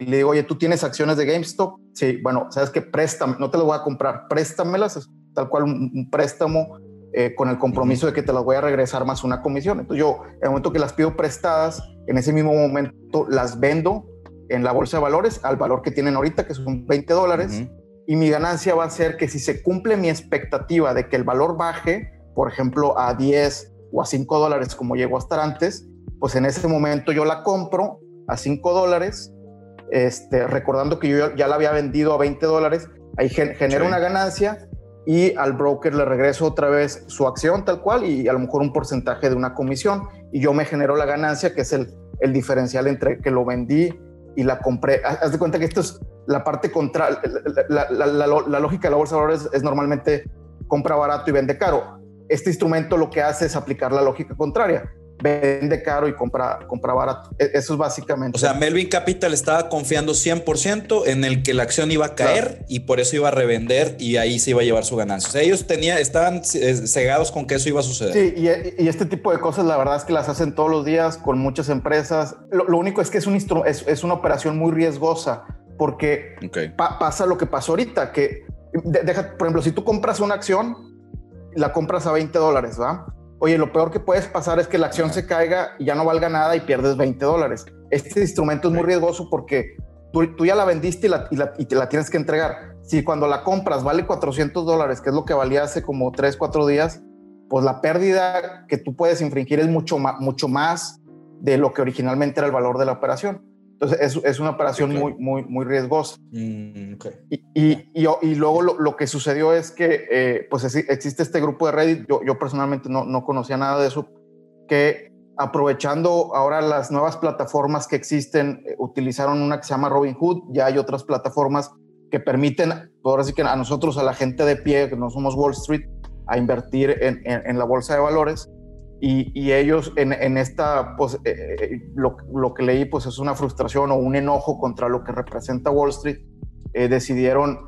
[SPEAKER 6] y le digo, oye, tú tienes acciones de GameStop. Sí, bueno, sabes que préstame, no te lo voy a comprar, préstamelas, tal cual un préstamo eh, con el compromiso de que te las voy a regresar más una comisión. Entonces yo, en el momento que las pido prestadas, en ese mismo momento las vendo en la bolsa de valores al valor que tienen ahorita, que son 20 dólares, y mi ganancia va a ser que si se cumple mi expectativa de que el valor baje, por ejemplo, a 10 o a 5 dólares como llegó a estar antes, pues en ese momento yo la compro a 5 dólares, este, recordando que yo ya la había vendido a 20 dólares, ahí genera una ganancia y al broker le regreso otra vez su acción tal cual y a lo mejor un porcentaje de una comisión y yo me genero la ganancia que es el, el diferencial entre que lo vendí y la compré. Haz de cuenta que esto es la parte contra, la, la, la, lógica de la bolsa de valores es normalmente compra barato y vende caro. Este instrumento lo que hace es aplicar la lógica contraria vende caro y compra, compra barato. E, eso es básicamente.
[SPEAKER 3] O sea, Melvin Capital estaba confiando 100% en el que la acción iba a caer y por eso iba a revender y ahí se iba a llevar su ganancia. O sea, ellos tenía, estaban eh, cegados con que eso iba a suceder.
[SPEAKER 6] Sí, y, este tipo de cosas la verdad es que las hacen todos los días con muchas empresas. Lo, único es que es, un es, es, una operación muy riesgosa porque pasa lo que pasó ahorita, que deja, por ejemplo, si tú compras una acción, la compras a 20 dólares, ¿va? Oye, lo peor que puedes pasar es que la acción se caiga y ya no valga nada y pierdes 20 dólares. Este instrumento es muy riesgoso porque tú, tú ya la vendiste y, la, y, te la tienes que entregar. Si cuando la compras vale 400 dólares, que es lo que valía hace como 3, 4 días, pues la pérdida que tú puedes infringir es mucho, mucho más de lo que originalmente era el valor de la operación. Entonces es, es una operación muy, muy, muy riesgosa. Mm, y, y, y, luego lo, que sucedió es que eh, pues existe este grupo de Reddit, yo, yo personalmente no, no, conocía nada de eso, que aprovechando ahora las nuevas plataformas que existen, eh, utilizaron una que se llama Robinhood, ya hay otras plataformas que permiten, ahora sí que a nosotros, a la gente de pie, que no somos Wall Street, a invertir en, en, en la bolsa de valores y, ellos en, esta, pues, eh, eh, lo, que leí, pues es una frustración o un enojo contra lo que representa Wall Street. Eh, decidieron,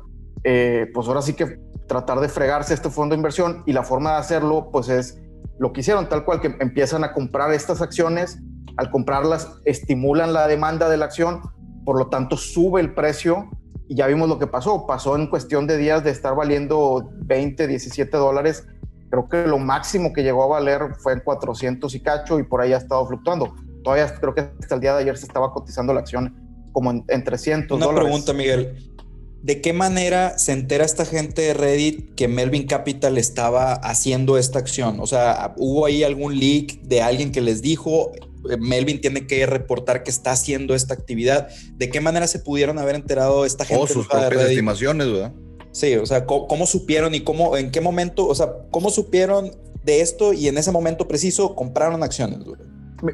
[SPEAKER 6] pues ahora sí que tratar de fregarse este fondo de inversión y la forma de hacerlo, pues es lo que hicieron, tal cual que empiezan a comprar estas acciones. Al comprarlas, estimulan la demanda de la acción, por lo tanto sube el precio y ya vimos lo que pasó. Pasó en cuestión de días de estar valiendo 20, 17 dólares Creo que lo máximo que llegó a valer fue en 400 y cacho y por ahí ha estado fluctuando. Todavía creo que hasta el día de ayer se estaba cotizando la acción como en, 300
[SPEAKER 3] Una pregunta, Miguel. ¿De qué manera se entera esta gente de Reddit que Melvin Capital estaba haciendo esta acción? O sea, ¿hubo ahí algún leak de alguien que les dijo, eh, Melvin tiene que reportar que está haciendo esta actividad? ¿De qué manera se pudieron haber enterado esta gente?
[SPEAKER 1] O sus propias estimaciones, ¿verdad?
[SPEAKER 3] Sí, o sea, ¿cómo, supieron y cómo, en qué momento, o sea, cómo supieron de esto y en ese momento preciso compraron acciones?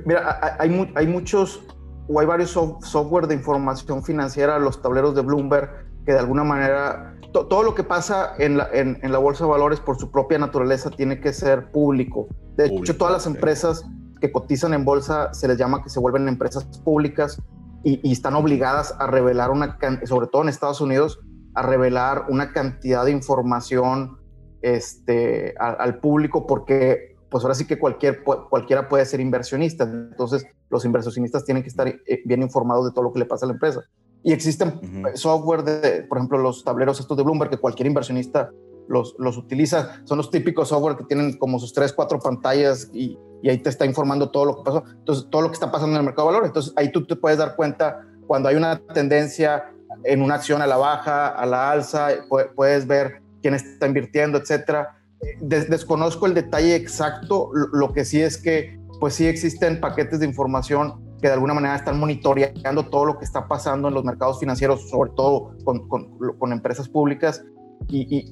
[SPEAKER 6] Mira, hay, hay muchos o hay varios software de información financiera, los tableros de Bloomberg, que de alguna manera todo lo que pasa en la, en, la, bolsa de valores por su propia naturaleza tiene que ser público. De hecho, todas las empresas que cotizan en bolsa se les llama que se vuelven empresas públicas y, están obligadas a revelar una, sobre todo en Estados Unidos, a revelar una cantidad de información este, al, público porque pues ahora sí que cualquier, cualquiera puede ser inversionista. Entonces los inversionistas tienen que estar eh, bien informados de todo lo que le pasa a la empresa. Y existen software de, por ejemplo, los tableros estos de Bloomberg que cualquier inversionista los, los utiliza. Son los típicos software que tienen como sus tres, cuatro pantallas y, y ahí te está informando todo lo que pasó. Entonces, todo lo que está pasando en el mercado de valores. Entonces, ahí tú te puedes dar cuenta cuando hay una tendencia en una acción a la baja, a la alza, puedes ver quién está invirtiendo, etcétera. desconozco el detalle exacto, lo que sí es que pues sí existen paquetes de información que de alguna manera están monitoreando todo lo que está pasando en los mercados financieros, sobre todo con, con, empresas públicas,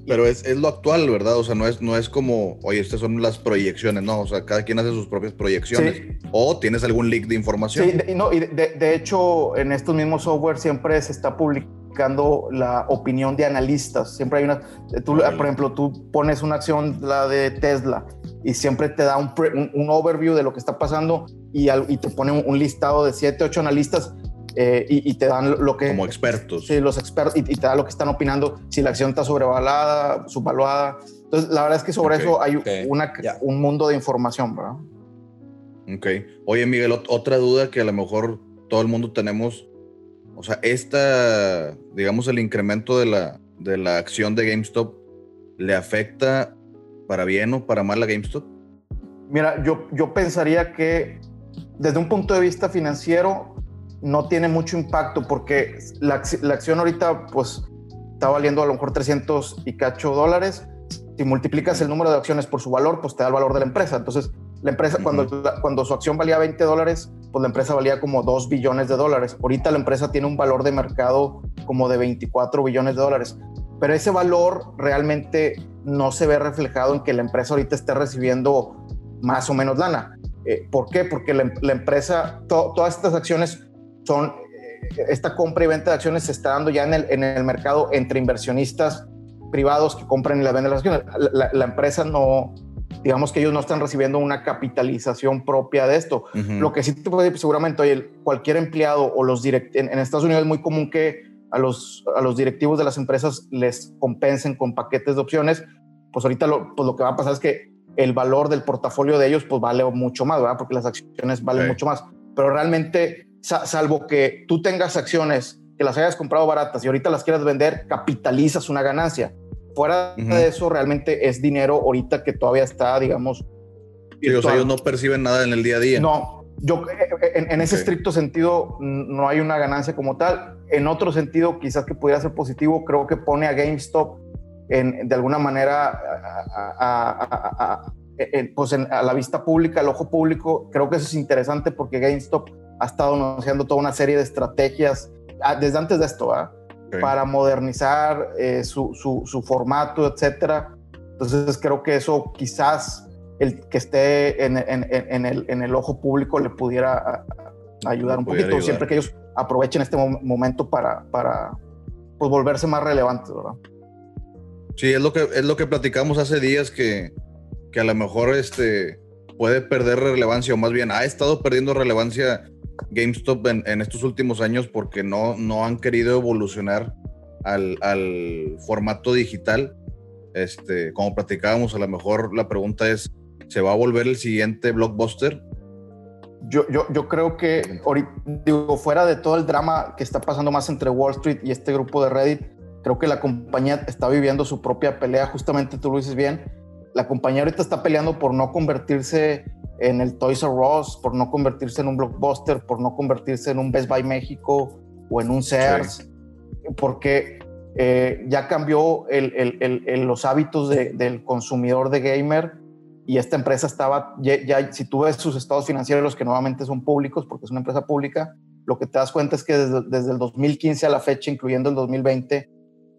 [SPEAKER 1] pero es, es, lo actual, ¿verdad? O sea, no es, no es como, oye, estas son las proyecciones, ¿no? O sea, cada quien hace sus propias proyecciones. O tienes algún leak de información.
[SPEAKER 6] Sí, no, y de, de, hecho, en estos mismos software siempre se está publicando la opinión de analistas. Siempre hay una, tú, por ejemplo, tú pones una acción, la de Tesla, y siempre te da un, un, overview de lo que está pasando y, y te pone un, un listado de siete, ocho analistas eh, y, te dan lo que...
[SPEAKER 1] Como expertos.
[SPEAKER 6] Sí, los expertos, y, te da lo que están opinando, si la acción está sobrevalada, subvaluada. Entonces, la verdad es que sobre eso hay una, un mundo de información, ¿verdad?
[SPEAKER 1] Ok. Oye, Miguel, otra duda que a lo mejor todo el mundo tenemos. O sea, esta, digamos, el incremento de la, de la acción de GameStop, ¿le afecta para bien o para mal a GameStop?
[SPEAKER 6] Mira, yo, yo pensaría que desde un punto de vista financiero, no tiene mucho impacto porque la, acción ahorita pues está valiendo a lo mejor 300 y cacho dólares. Si multiplicas el número de acciones por su valor, pues te da el valor de la empresa. Entonces, la empresa, cuando, cuando su acción valía 20 dólares, pues la empresa valía como 2 billones de dólares. Ahorita la empresa tiene un valor de mercado como de 24 billones de dólares. Pero ese valor realmente no se ve reflejado en que la empresa ahorita esté recibiendo más o menos lana. Eh, ¿Por qué? Porque la, empresa, todas estas acciones son, eh, esta compra y venta de acciones se está dando ya en el, en el mercado entre inversionistas privados que compran y la venden las acciones. La, empresa no, digamos que ellos no están recibiendo una capitalización propia de esto. Lo que sí te puede seguramente, oye, cualquier empleado o los direct en, Estados Unidos es muy común que a los, a los directivos de las empresas les compensen con paquetes de opciones. Pues ahorita lo, pues lo que va a pasar es que el valor del portafolio de ellos pues vale mucho más, ¿verdad? Porque las acciones valen mucho más. Pero realmente salvo que tú tengas acciones que las hayas comprado baratas y ahorita las quieras vender, capitalizas una ganancia. Fuera de eso, realmente es dinero ahorita que todavía está, digamos.
[SPEAKER 1] o sea, ellos no perciben nada en el día a día.
[SPEAKER 6] No, yo eh, eh, en, ese estricto sentido no hay una ganancia como tal. En otro sentido, quizás que pudiera ser positivo, creo que pone a GameStop en, de alguna manera a, pues a la vista pública, al ojo público. Creo que eso es interesante porque GameStop ha estado anunciando toda una serie de estrategias ah, desde antes de esto, para modernizar eh, su, su, formato, etcétera. Entonces creo que eso quizás el que esté en, en, en, el, en el, ojo público le pudiera ayudar un poquito, siempre que ellos aprovechen este momento para, para pues, volverse más relevantes, ¿verdad?
[SPEAKER 1] Sí, es lo que, es lo que platicamos hace días que, que a lo mejor este, puede perder relevancia o más bien ha estado perdiendo relevancia GameStop en, estos últimos años porque no, no han querido evolucionar al, formato digital. Este, como platicábamos, a lo mejor la pregunta es, ¿se va a volver el siguiente blockbuster?
[SPEAKER 6] Yo, yo, yo creo que, digo, fuera de todo el drama que está pasando más entre Wall Street y este grupo de Reddit, creo que la compañía está viviendo su propia pelea, justamente tú lo dices bien, la compañía ahorita está peleando por no convertirse en el Toys R Us, por no convertirse en un blockbuster, por no convertirse en un Best Buy México o en un Sears, porque eh, ya cambió los hábitos del consumidor de gamer y esta empresa estaba, ya, si tú ves sus estados financieros, que nuevamente son públicos porque es una empresa pública, lo que te das cuenta es que desde, el 2015 a la fecha, incluyendo el 2020,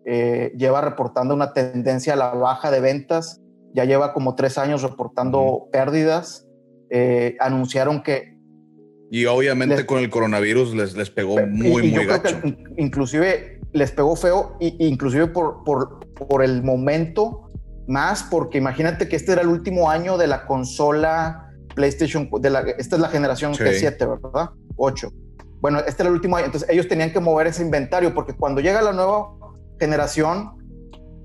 [SPEAKER 6] eh, lleva reportando una tendencia a la baja de ventas, ya lleva como tres años reportando pérdidas eh, anunciaron que...
[SPEAKER 1] Y obviamente con el coronavirus les, les pegó muy, muy gacho.
[SPEAKER 6] inclusive les pegó feo, y, inclusive por, por, por el momento, más porque imagínate que este era el último año de la consola PlayStation, de la, esta es la generación G7, ¿verdad? 8. Bueno, este era el último año, entonces ellos tenían que mover ese inventario porque cuando llega la nueva generación,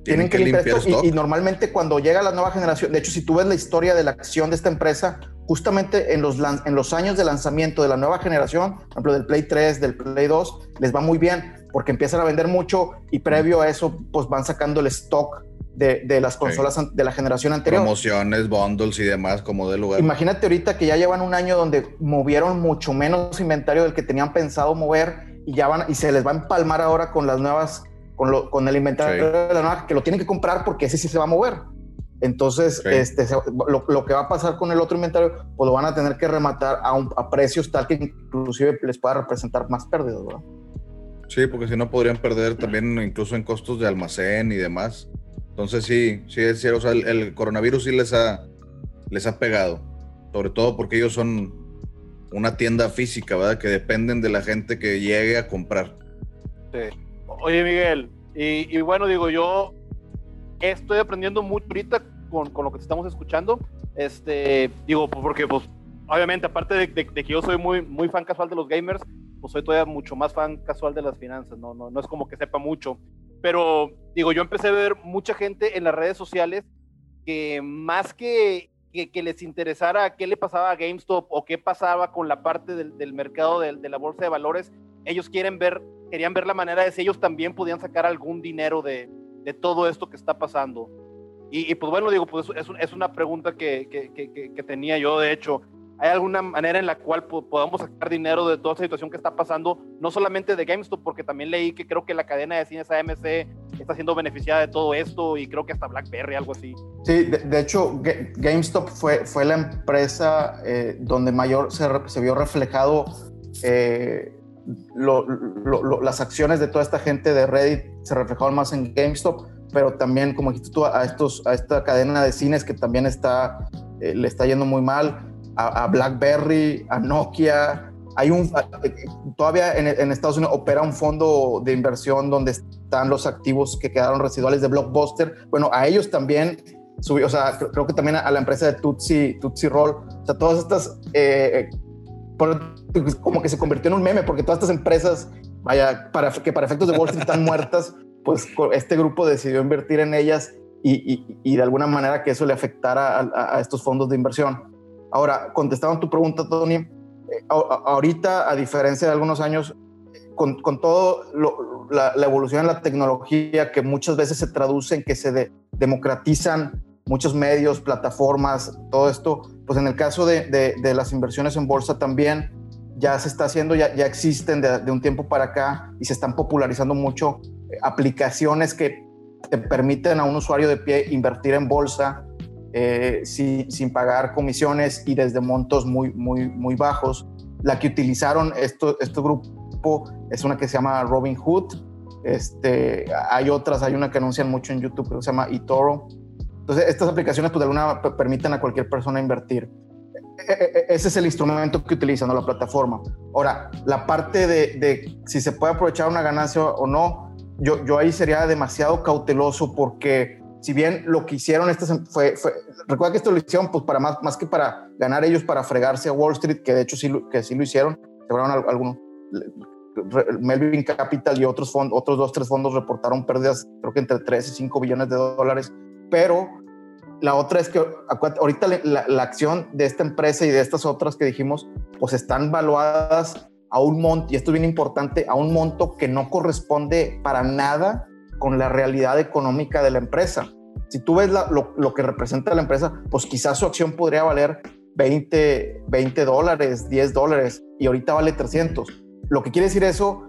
[SPEAKER 6] tienen, que, limpiar, esto, y, normalmente cuando llega la nueva generación, de hecho, si tú ves la historia de la acción de esta empresa, justamente en los, en los años de lanzamiento de la nueva generación, por ejemplo, del Play 3, del Play 2, les va muy bien porque empiezan a vender mucho y previo a eso, pues van sacando el stock de, de las consolas de la generación anterior.
[SPEAKER 1] Promociones, bundles y demás como de lugar.
[SPEAKER 6] Imagínate ahorita que ya llevan un año donde movieron mucho menos inventario del que tenían pensado mover y ya van y se les va a empalmar ahora con las nuevas con, lo, con el inventario de la nueva que lo tienen que comprar porque ese sí se va a mover. Entonces, este, lo, lo, que va a pasar con el otro inventario, pues lo van a tener que rematar a, un, a precios tal que inclusive les pueda representar más pérdidas, ¿verdad?
[SPEAKER 1] Sí, porque si no podrían perder también incluso en costos de almacén y demás. Entonces sí, sí es cierto, o sea, el, coronavirus sí les ha, les ha pegado, sobre todo porque ellos son una tienda física, ¿verdad? Que dependen de la gente que llegue a comprar.
[SPEAKER 4] Sí. Oye, Miguel, y, bueno, digo, yo estoy aprendiendo mucho ahorita con, con, lo que estamos escuchando. Este, digo, porque pues obviamente, aparte de, de, que yo soy muy, muy fan casual de los gamers, pues soy todavía mucho más fan casual de las finanzas, no, no, no es como que sepa mucho. Pero digo, yo empecé a ver mucha gente en las redes sociales que más que, que, les interesara qué le pasaba a GameStop o qué pasaba con la parte del, del mercado de, de, la bolsa de valores, ellos quieren ver, querían ver la manera de si ellos también podían sacar algún dinero de, de todo esto que está pasando. Y, y, pues bueno, digo, pues es, es una pregunta que, que, que tenía yo, de hecho, ¿Hay alguna manera en la cual podamos sacar dinero de toda esta situación que está pasando? No solamente de GameStop, porque también leí que creo que la cadena de cines AMC está siendo beneficiada de todo esto y creo que hasta BlackBerry, algo así.
[SPEAKER 6] Sí, de, hecho, GameStop fue, fue la empresa eh, donde mayor se, vio reflejado eh, las acciones de toda esta gente de Reddit se reflejaron más en GameStop, pero también, como dijiste tú, a, estos, a esta cadena de cines que también está, eh, le está yendo muy mal a, BlackBerry, a Nokia. Hay un, todavía en, Estados Unidos opera un fondo de inversión donde están los activos que quedaron residuales de Blockbuster. Bueno, a ellos también subió, o sea, creo, que también a, la empresa de Tutsi, Tutsi Roll. O sea, todas estas, eh, como que se convirtió en un meme, porque todas estas empresas, vaya, para, que para efectos de Wall Street están muertas, pues este grupo decidió invertir en ellas y, y, de alguna manera que eso le afectara a, estos fondos de inversión. Ahora, contestando tu pregunta, Tony, eh, ahorita, a diferencia de algunos años, con, con todo la, evolución en la tecnología que muchas veces se traduce en que se democratizan muchos medios, plataformas, todo esto, pues en el caso de, de, las inversiones en bolsa también ya se está haciendo, ya, ya existen de, de, un tiempo para acá y se están popularizando mucho eh, aplicaciones que te permiten a un usuario de pie invertir en bolsa eh, sin, pagar comisiones y desde montos muy, muy, muy bajos. La que utilizaron esto, este grupo es una que se llama Robin Hood. Este, hay otras, hay una que anuncian mucho en YouTube que se llama eToro. Entonces, estas aplicaciones pues, de alguna permiten a cualquier persona invertir. E, e, e, ese es el instrumento que utilizan, ¿no? la plataforma. Ahora, la parte de, de, si se puede aprovechar una ganancia o no, yo, yo ahí sería demasiado cauteloso porque si bien lo que hicieron estas em, fue, recuerda que esto lo hicieron pues para más, más que para ganar ellos para fregarse a Wall Street, que de hecho sí, que sí lo hicieron, algunos Melvin Capital y otros fondos, otros dos, tres fondos reportaron pérdidas, creo que entre 3 y 5 billones de dólares, pero la otra es que ahorita la, la, acción de esta empresa y de estas otras que dijimos, pues están valuadas a un monto, y esto es bien importante, a un monto que no corresponde para nada con la realidad económica de la empresa. Si tú ves lo, que representa la empresa, pues quizás su acción podría valer 20, 20 dólares, 10 dólares y ahorita vale 300. Lo que quiere decir eso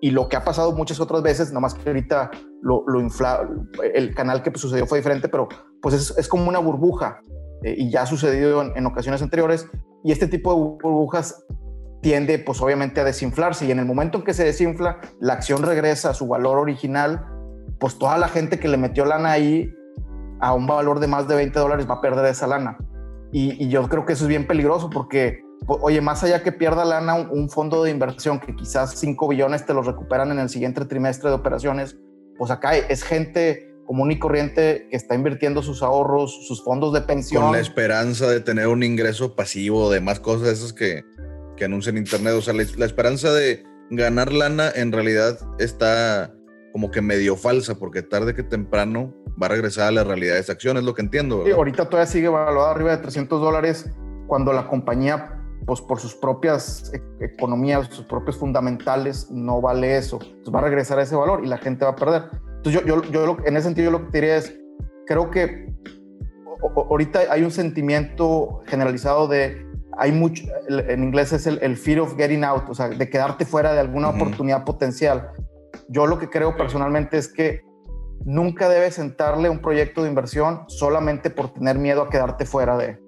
[SPEAKER 6] y lo que ha pasado muchas otras veces, más que ahorita lo, infla, el canal que sucedió fue diferente, pero pues es, es como una burbuja eh, y ya ha sucedido en, en, ocasiones anteriores y este tipo de burbujas tiende pues obviamente a desinflarse y en el momento en que se desinfla, la acción regresa a su valor original pues toda la gente que le metió lana ahí a un valor de más de 20 dólares va a perder esa lana. Y, yo creo que eso es bien peligroso porque oye, más allá que pierda lana un, fondo de inversión que quizás 5 billones te los recuperan en el siguiente trimestre de operaciones, pues acá es gente común y corriente que está invirtiendo sus ahorros, sus fondos de pensión.
[SPEAKER 1] Con la esperanza de tener un ingreso pasivo, de más cosas esas que, que anuncia en Internet. O sea, la, esperanza de ganar lana en realidad está como que medio falsa, porque tarde que temprano va a regresar a la realidad de esa acción, es lo que entiendo.
[SPEAKER 6] Sí, ahorita todavía sigue valorado arriba de 300 dólares cuando la compañía pues por sus propias e-, economías, sus propios fundamentales, no vale eso. Entonces va a regresar a ese valor y la gente va a perder. Entonces yo, yo, yo en ese sentido yo lo que diría es, creo que ahorita hay un sentimiento generalizado de, hay mucho, en inglés es el, fear of getting out, o sea, de quedarte fuera de alguna oportunidad potencial. Yo lo que creo personalmente es que nunca debes sentarle un proyecto de inversión solamente por tener miedo a quedarte fuera de.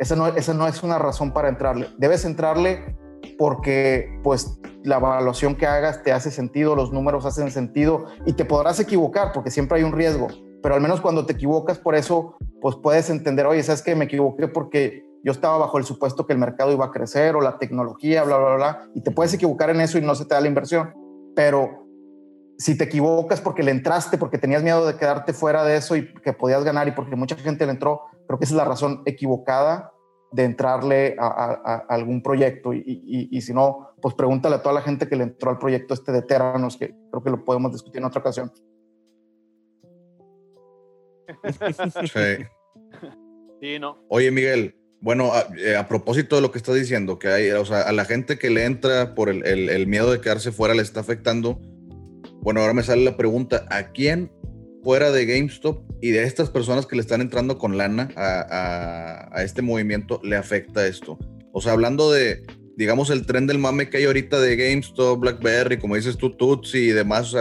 [SPEAKER 6] Esa no, esa no es una razón para entrarle. Debes entrarle porque pues la evaluación que hagas te hace sentido, los números hacen sentido y te podrás equivocar porque siempre hay un riesgo, pero al menos cuando te equivocas por eso, pues puedes entender, oye, sabes que me equivoqué porque yo estaba bajo el supuesto que el mercado iba a crecer o la tecnología, bla, bla, bla, y te puedes equivocar en eso y no se te da la inversión, pero si te equivocas porque le entraste, porque tenías miedo de quedarte fuera de eso y que podías ganar y porque mucha gente le entró, creo que esa es la razón equivocada de entrarle a, algún proyecto. Y, si no, pues pregúntale a toda la gente que le entró al proyecto este de Teranos, que creo que lo podemos discutir en otra ocasión.
[SPEAKER 1] Sí. sí no. Oye, Miguel, bueno, eh, a, propósito de lo que estás diciendo, que hay, o sea, a la gente que le entra por el, el miedo de quedarse fuera le está afectando. Bueno, ahora me sale la pregunta, ¿a quién fuera de GameStop y de estas personas que le están entrando con lana a, este movimiento, le afecta esto. O sea, hablando de, digamos, el tren del mame que hay ahorita de GameStop, BlackBerry, como dices tú, Tutsi y demás,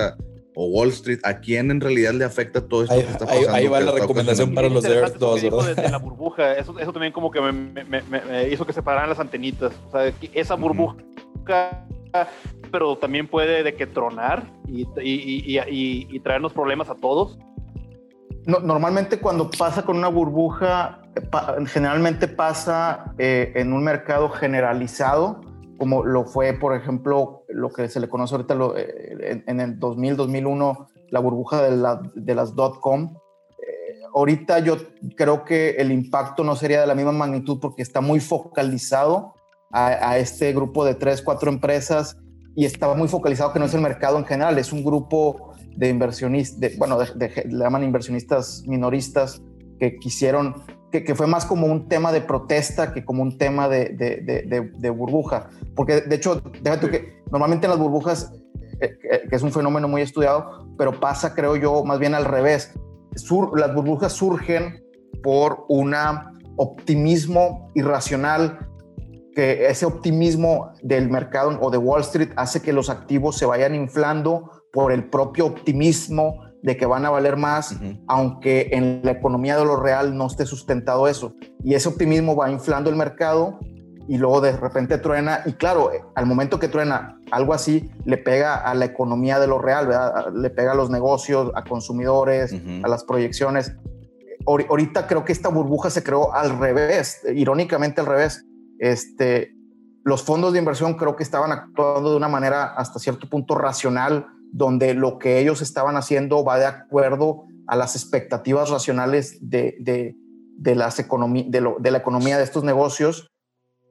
[SPEAKER 1] o, Wall Street, ¿a quién en realidad le afecta todo esto
[SPEAKER 3] ahí, que está pasando? Ahí, va la recomendación para los de Earth 2,
[SPEAKER 4] ¿verdad? la burbuja, eso, eso también como que me, hizo que se pararan las antenitas. O sea, esa burbuja pero también puede de que tronar y, y, traernos problemas a todos.
[SPEAKER 6] normalmente cuando pasa con una burbuja, generalmente pasa eh, en un mercado generalizado, como lo fue, por ejemplo, lo que se le conoce ahorita eh, en, el 2000, 2001, la burbuja de, la, de las dot-com. Eh, ahorita yo creo que el impacto no sería de la misma magnitud porque está muy focalizado a, este grupo de tres, cuatro empresas y estaba muy focalizado que no es el mercado en general, es un grupo de inversionistas, bueno, le llaman inversionistas minoristas que quisieron, que, fue más como un tema de protesta que como un tema de, de, de burbuja. Porque de hecho, déjate que normalmente en las burbujas, eh, que es un fenómeno muy estudiado, pero pasa, creo yo, más bien al revés. Sur, las burbujas surgen por un optimismo irracional que ese optimismo del mercado o de Wall Street hace que los activos se vayan inflando por el propio optimismo de que van a valer más, aunque en la economía de lo real no esté sustentado eso. Y ese optimismo va inflando el mercado y luego de repente truena. Y claro, al momento que truena algo así, le pega a la economía de lo real, le pega a los negocios, a consumidores, a las proyecciones. Ahorita creo que esta burbuja se creó al revés, irónicamente al revés este, los fondos de inversión creo que estaban actuando de una manera hasta cierto punto racional, donde lo que ellos estaban haciendo va de acuerdo a las expectativas racionales de, las de, de, la economía de estos negocios.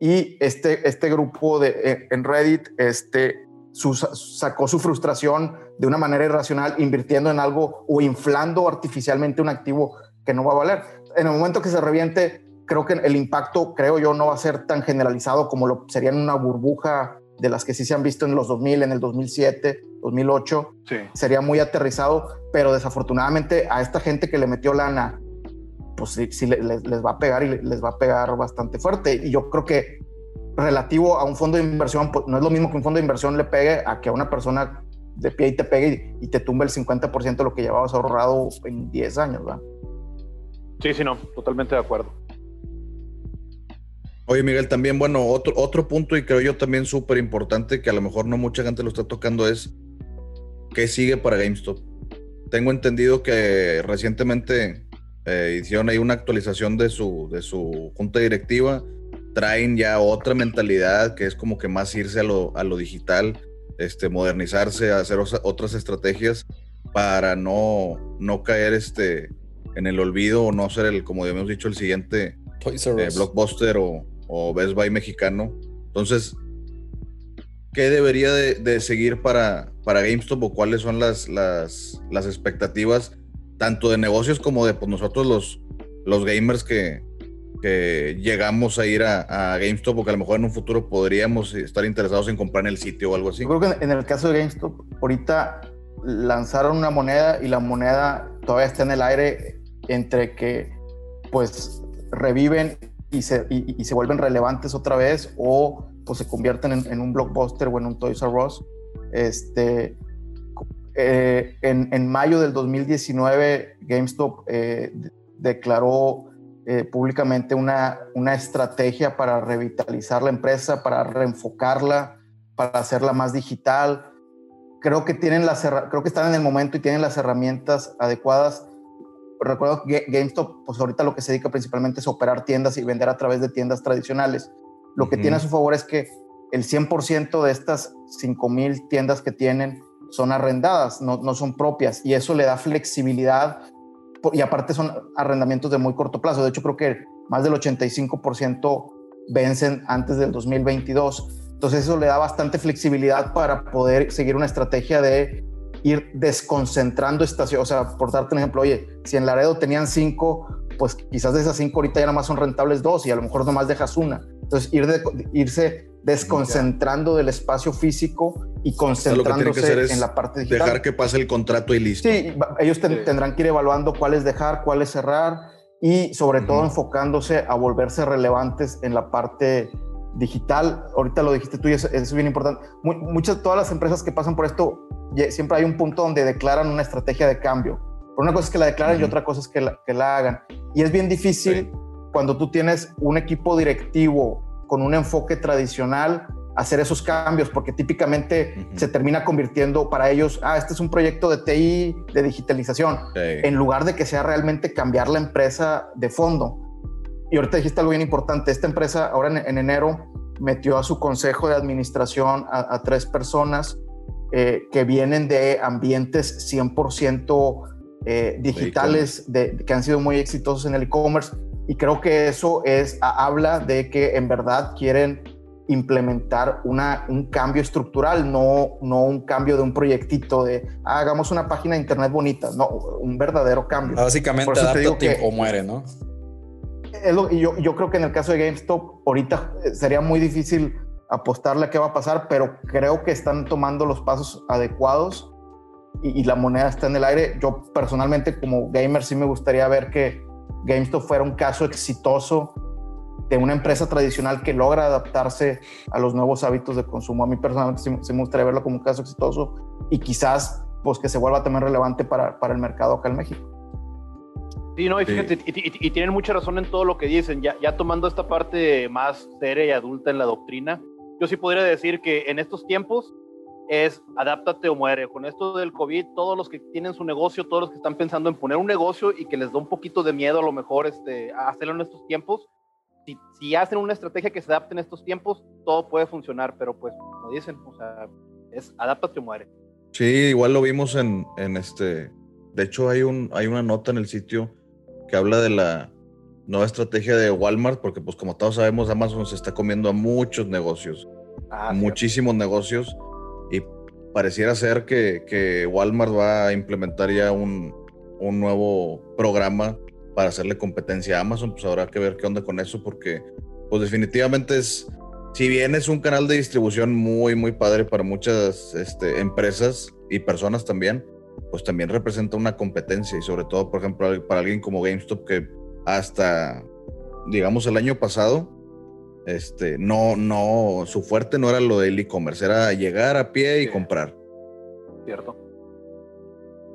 [SPEAKER 6] Y este, este grupo de, eh, en Reddit este, sacó su frustración de una manera irracional invirtiendo en algo o inflando artificialmente un activo que no va a valer. En el momento que se reviente, creo que el impacto, creo yo, no va a ser tan generalizado como lo sería en una burbuja de las que sí se han visto en los 2000, en el 2007, 2008. Sí. Sería muy aterrizado, pero desafortunadamente a esta gente que le metió lana, pues sí, sí les, va a pegar y les va a pegar bastante fuerte. Y yo creo que relativo a un fondo de inversión, pues no es lo mismo que un fondo de inversión le pegue a que a una persona de pie y te pegue y, te tumbe el 50% de lo que llevabas ahorrado en 10 años, ¿verdad?
[SPEAKER 4] Sí, sí, no, totalmente de acuerdo.
[SPEAKER 1] Oye, Miguel, también, bueno, otro, otro punto y creo yo también súper importante que a lo mejor no mucha gente lo está tocando es qué sigue para GameStop. Tengo entendido que recientemente eh, hicieron ahí una actualización de su, de su junta directiva. traen ya otra mentalidad que es como que más irse a lo, a lo digital, este, modernizarse, hacer otras estrategias para no, no caer este, en el olvido o no ser el, como habíamos dicho, el siguiente eh, blockbuster o, o, Best Buy mexicano. Entonces, ¿qué debería de, seguir para, para GameStop o cuáles son las, las, las expectativas tanto de negocios como de pues, nosotros los, los gamers que, que llegamos a ir a, GameStop porque a lo mejor en un futuro podríamos estar interesados en comprar en el sitio o algo así.
[SPEAKER 6] Yo creo que en el caso de GameStop, ahorita lanzaron una moneda y la moneda todavía está en el aire entre que pues reviven y se, y, se vuelven relevantes otra vez o pues se convierten en, un blockbuster o en un Toys R Us. Este, eh, en, en, mayo del 2019 GameStop eh, declaró eh, públicamente una, una estrategia para revitalizar la empresa, para reenfocarla, para hacerla más digital. Creo que, tienen las, creo que están en el momento y tienen las herramientas adecuadas. Recuerdo que GameStop, pues ahorita lo que se dedica principalmente es operar tiendas y vender a través de tiendas tradicionales. Lo que tiene a su favor es que el 100% de estas 5.000 tiendas que tienen son arrendadas, no, no son propias, y eso le da flexibilidad y aparte son arrendamientos de muy corto plazo. De hecho, creo que más del 85% vencen antes del 2022. Entonces eso le da bastante flexibilidad para poder seguir una estrategia de ir desconcentrando estaciones. O sea, por darte un ejemplo, oye, si en Laredo tenían cinco, pues quizás de esas cinco ahorita ya nada más son rentables dos y a lo mejor nomás dejas una. Entonces ir de, irse desconcentrando del espacio físico y concentrándose en la parte digital.
[SPEAKER 1] Dejar que pase el contrato y listo.
[SPEAKER 6] Sí, ellos tendrán que ir evaluando cuáles dejar, cuáles cerrar y sobre todo enfocándose a volverse relevantes en la parte digital. Ahorita lo dijiste tú y eso, es bien importante. muchas, todas las empresas que pasan por esto, siempre hay un punto donde declaran una estrategia de cambio. Por una cosa es que la declaren y otra cosa es que la, que la hagan. Y es bien difícil cuando tú tienes un equipo directivo con un enfoque tradicional hacer esos cambios, porque típicamente se termina convirtiendo para ellos, ah, este es un proyecto de TI, de digitalización, en lugar de que sea realmente cambiar la empresa de fondo. Y ahorita dijiste algo bien importante, esta empresa ahora en, enero metió a su consejo de administración a, tres personas eh, que vienen de ambientes 100% eh, digitales, de, que han sido muy exitosos en el e-commerce. Y creo que eso es, habla de que en verdad quieren implementar una, un cambio estructural, no, no un cambio de un proyectito de ah, hagamos una página de internet bonita, no, un verdadero cambio.
[SPEAKER 3] Básicamente, o muere, ¿no?
[SPEAKER 6] Y yo, yo creo que en el caso de GameStop, ahorita eh, sería muy difícil apostarle a qué va a pasar, pero creo que están tomando los pasos adecuados y, y, la moneda está en el aire. Yo personalmente como gamer sí me gustaría ver que GameStop fuera un caso exitoso de una empresa tradicional que logra adaptarse a los nuevos hábitos de consumo. A mí personalmente sí, me gustaría verlo como un caso exitoso y quizás pues que se vuelva también relevante para, para el mercado acá en México.
[SPEAKER 4] Sí, no, y fíjate, Y, tienen mucha razón en todo lo que dicen, ya, ya tomando esta parte más seria y adulta en la doctrina, yo sí podría decir que en estos tiempos es adáptate o muere. Con esto del COVID, todos los que tienen su negocio, todos los que están pensando en poner un negocio y que les da un poquito de miedo a lo mejor este, hacerlo en estos tiempos, si, hacen una estrategia que se adapte en estos tiempos, todo puede funcionar, pero pues, como dicen, o sea, es adáptate o muere.
[SPEAKER 1] Sí, igual lo vimos en, en este. De hecho, hay, un, hay una nota en el sitio que habla de la nueva estrategia de Walmart, porque pues como todos sabemos, Amazon se está comiendo a muchos negocios, ah, muchísimos negocios, y pareciera ser que, que, Walmart va a implementar ya un, un nuevo programa para hacerle competencia a Amazon, pues habrá que ver qué onda con eso, porque pues definitivamente es, si bien es un canal de distribución muy, muy padre para muchas este, empresas y personas también, pues también representa una competencia y sobre todo, por ejemplo, para alguien como GameStop que hasta, digamos, el año pasado, este, no, no, su fuerte no era lo del e-commerce, era llegar a pie y comprar.
[SPEAKER 4] Cierto.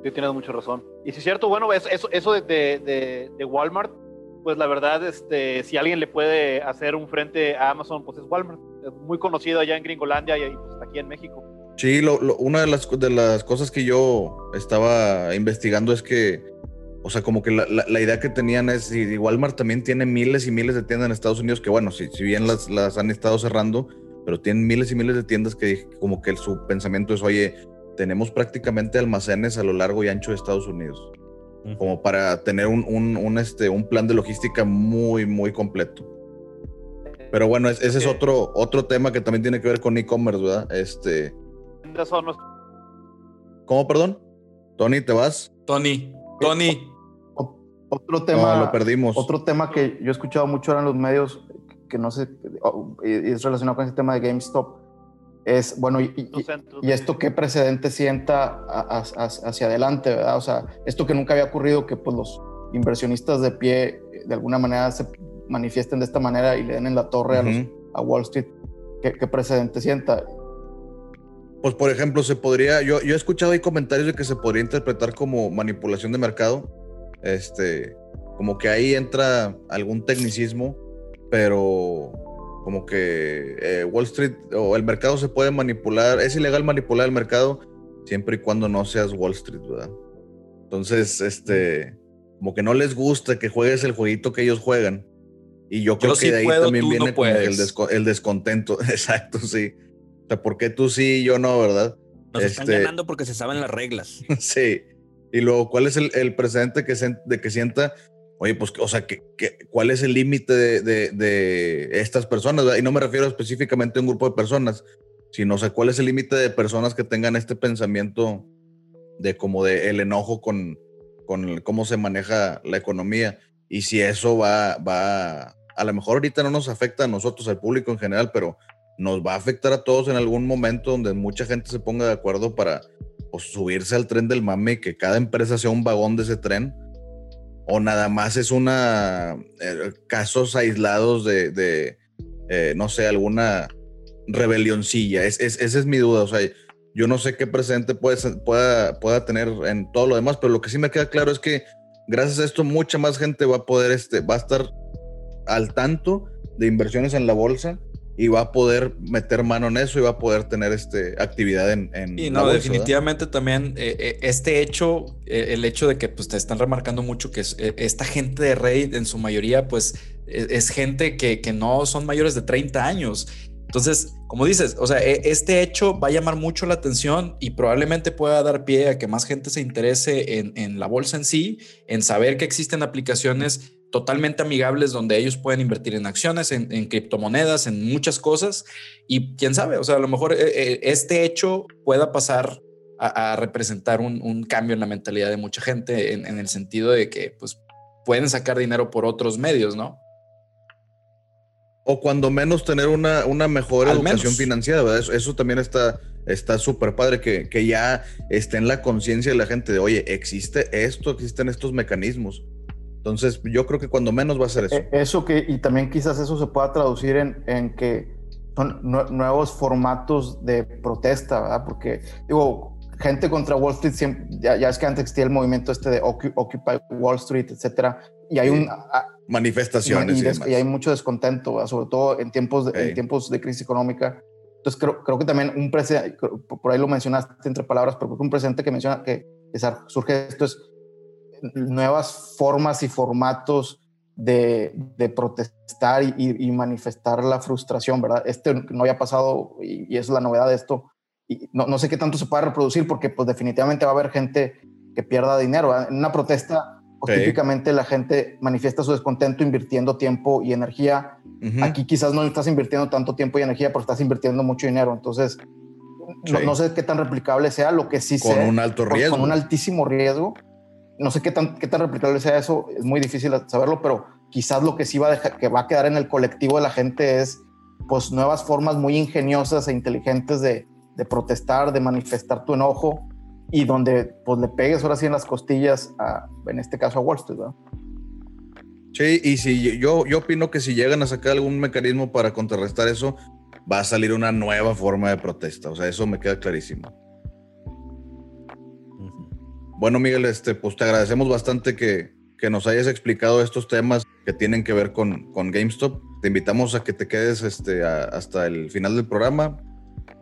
[SPEAKER 4] Sí, tienes mucha razón. Y si es cierto, bueno, eso, eso de, de, Walmart, pues la verdad, este, si alguien le puede hacer un frente a Amazon, pues es Walmart. Es muy conocido allá en Gringolandia y pues, aquí en México.
[SPEAKER 1] Sí, una de las, de las cosas que yo estaba investigando es que o sea, como que la, idea que tenían es, y Walmart también tiene miles y miles de tiendas en Estados Unidos, que bueno, si, si bien las, las han estado cerrando, pero tienen miles y miles de tiendas que como que su pensamiento es, oye, tenemos prácticamente almacenes a lo largo y ancho de Estados Unidos, como para tener un, un, este, un plan de logística muy, muy completo. Pero bueno, ese es otro, otro tema que también tiene que ver con e-commerce, ¿verdad? Este... ¿Cómo, perdón? Tony, ¿te vas?
[SPEAKER 3] Tony, Tony.
[SPEAKER 6] Otro tema.
[SPEAKER 1] lo perdimos.
[SPEAKER 6] Otro tema que yo he escuchado mucho ahora en los medios, que no sé, es relacionado con ese tema de GameStop, es, bueno, y, esto qué precedente sienta hacia adelante, ¿verdad? O sea, esto que nunca había ocurrido, que pues los inversionistas de pie de alguna manera se manifiesten de esta manera y le den en la torre a, Wall Street, ¿qué, ¿qué, precedente sienta?
[SPEAKER 1] Pues por ejemplo, se podría, yo, yo he escuchado ahí comentarios de que se podría interpretar como manipulación de mercado, este, como que ahí entra algún tecnicismo, pero como que eh, Wall Street o el mercado se puede manipular, es ilegal manipular el mercado siempre y cuando no seas Wall Street, ¿verdad? Entonces, este, como que no les gusta que juegues el jueguito que ellos juegan. Y yo creo que de ahí también viene el, descontento. Exacto, sí. O sea, ¿por qué tú sí y yo no, verdad?
[SPEAKER 2] Nos están este ganando porque se saben las reglas.
[SPEAKER 1] sí. Y luego, ¿cuál es el, el precedente que, se, de que sienta Oye, pues, o sea, ¿qué, cuál es el límite de, estas personas? Y no me refiero específicamente a un grupo de personas, sino, o sea, ¿cuál es el límite de personas que tengan este pensamiento de como de el enojo con, con cómo se maneja la economía? Y si eso va, va, a lo mejor ahorita no nos afecta a nosotros, al público en general, pero nos va a afectar a todos en algún momento donde mucha gente se ponga de acuerdo para pues, subirse al tren del mame y que cada empresa sea un vagón de ese tren o nada más es una eh, casos aislados de, eh, no sé, alguna rebelioncilla. Es, esa es mi duda. O sea, yo no sé qué presente pueda, pueda tener en todo lo demás, pero lo que sí me queda claro es que gracias a esto mucha más gente va a poder, este, va a estar al tanto de inversiones en la bolsa y va a poder meter mano en eso y va a poder tener este, actividad en... en
[SPEAKER 3] y no, definitivamente también eh, eh, este hecho, eh, el hecho de que pues, te están remarcando mucho que esta gente de Reddit en su mayoría pues e, es, gente que, que, no son mayores de 30 años. Entonces, como dices, o sea, e, este hecho va a llamar mucho la atención y probablemente pueda dar pie a que más gente se interese en, en la bolsa en sí, en saber que existen aplicaciones totalmente amigables donde ellos pueden invertir en acciones, en, criptomonedas, en muchas cosas. Y quién sabe, o sea, a lo mejor eh, eh, este hecho pueda pasar a, representar un, cambio en la mentalidad de mucha gente en, el sentido de que pues pueden sacar dinero por otros medios, ¿no?
[SPEAKER 1] O cuando menos tener una, una mejor educación financiera, ¿verdad? Eso, también está está súper padre que, que, ya esté en la conciencia de la gente de, oye, existe esto, existen estos mecanismos. Entonces, yo creo que cuando menos va a ser eso.
[SPEAKER 6] E, eso que, y también quizás eso se pueda traducir en, en que son nuevos formatos de protesta, ¿verdad? Porque, digo, gente contra Wall Street, ya, es que antes existía el movimiento este de Occupy Wall Street, etcétera, y hay un...
[SPEAKER 1] Manifestaciones.
[SPEAKER 6] Y, hay mucho descontento, sobre todo en tiempos, de, en tiempos de crisis económica. Entonces, creo, creo que también un precedente, por ahí lo mencionaste entre palabras, pero creo que un precedente que menciona que, que surge esto es nuevas formas y formatos de, protestar y, manifestar la frustración, ¿verdad? Este no había pasado y, es la novedad de esto. Y no, sé qué tanto se puede reproducir porque pues definitivamente va a haber gente que pierda dinero. En una protesta, pues, típicamente la gente manifiesta su descontento invirtiendo tiempo y energía. Aquí quizás no estás invirtiendo tanto tiempo y energía, pero estás invirtiendo mucho dinero. Entonces, no, sé qué tan replicable sea, lo que sí
[SPEAKER 1] sea. Con un alto riesgo.
[SPEAKER 6] Con un altísimo riesgo no sé qué tan, qué tan replicable sea eso, es muy difícil saberlo, pero quizás lo que sí va a, dejar, que va a quedar en el colectivo de la gente es pues nuevas formas muy ingeniosas e inteligentes de, de protestar, de manifestar tu enojo y donde pues le pegues ahora sí en las costillas, a, en este caso a Wall Street.
[SPEAKER 1] Sí, y si yo, yo opino que si llegan a sacar algún mecanismo para contrarrestar eso, va a salir una nueva forma de protesta. O sea, eso me queda clarísimo. Bueno, Miguel, este, pues te agradecemos bastante que, nos hayas explicado estos temas que tienen que ver con, con GameStop. Te invitamos a que te quedes este, hasta el final del programa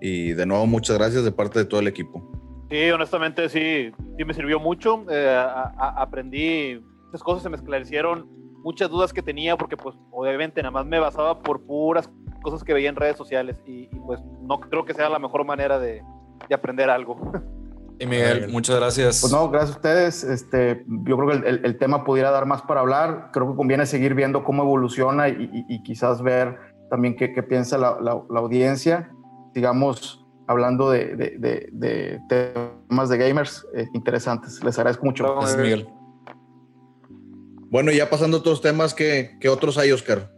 [SPEAKER 1] y de nuevo muchas gracias de parte de todo el equipo.
[SPEAKER 4] Sí, honestamente sí, sí me sirvió mucho. Eh, aprendí muchas cosas, se me esclarecieron muchas dudas que tenía porque pues obviamente nada más me basaba por puras cosas que veía en redes sociales y, pues no creo que sea la mejor manera de, de aprender algo.
[SPEAKER 3] Y Miguel, muchas gracias.
[SPEAKER 6] Pues no, gracias a ustedes. Este, yo creo que el, el, tema pudiera dar más para hablar. Creo que conviene seguir viendo cómo evoluciona y, y, quizás ver también qué, qué piensa la, la, la, audiencia. Sigamos hablando de, de, de, temas de gamers eh, interesantes. Les agradezco mucho.
[SPEAKER 3] Gracias, Miguel.
[SPEAKER 1] Bueno, ya pasando a otros temas, ¿qué, qué otros hay, Oscar?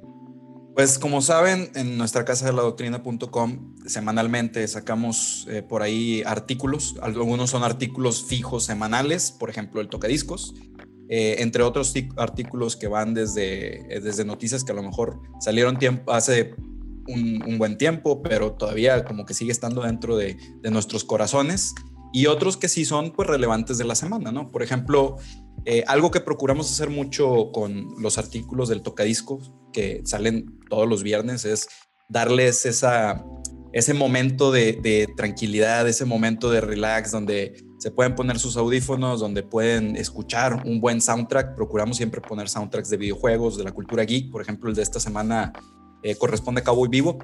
[SPEAKER 3] Pues como saben, en nuestra casa de la doctrina.com semanalmente sacamos eh, por ahí artículos. Algunos son artículos fijos semanales, por ejemplo, el tocadiscos, eh, entre otros artículos que van desde, eh, desde noticias que a lo mejor salieron tiempo, hace un, buen tiempo, pero todavía como que sigue estando dentro de, de nuestros corazones. Y otros que sí son pues relevantes de la semana, ¿no? Por ejemplo, algo que procuramos hacer mucho con los artículos del tocadisco que salen todos los viernes es darles esa, ese momento de, tranquilidad, ese momento de relax donde se pueden poner sus audífonos, donde pueden escuchar un buen soundtrack. Procuramos siempre poner soundtracks de videojuegos, de la cultura geek. Por ejemplo, el de esta semana eh, corresponde a Cowboy Vivo.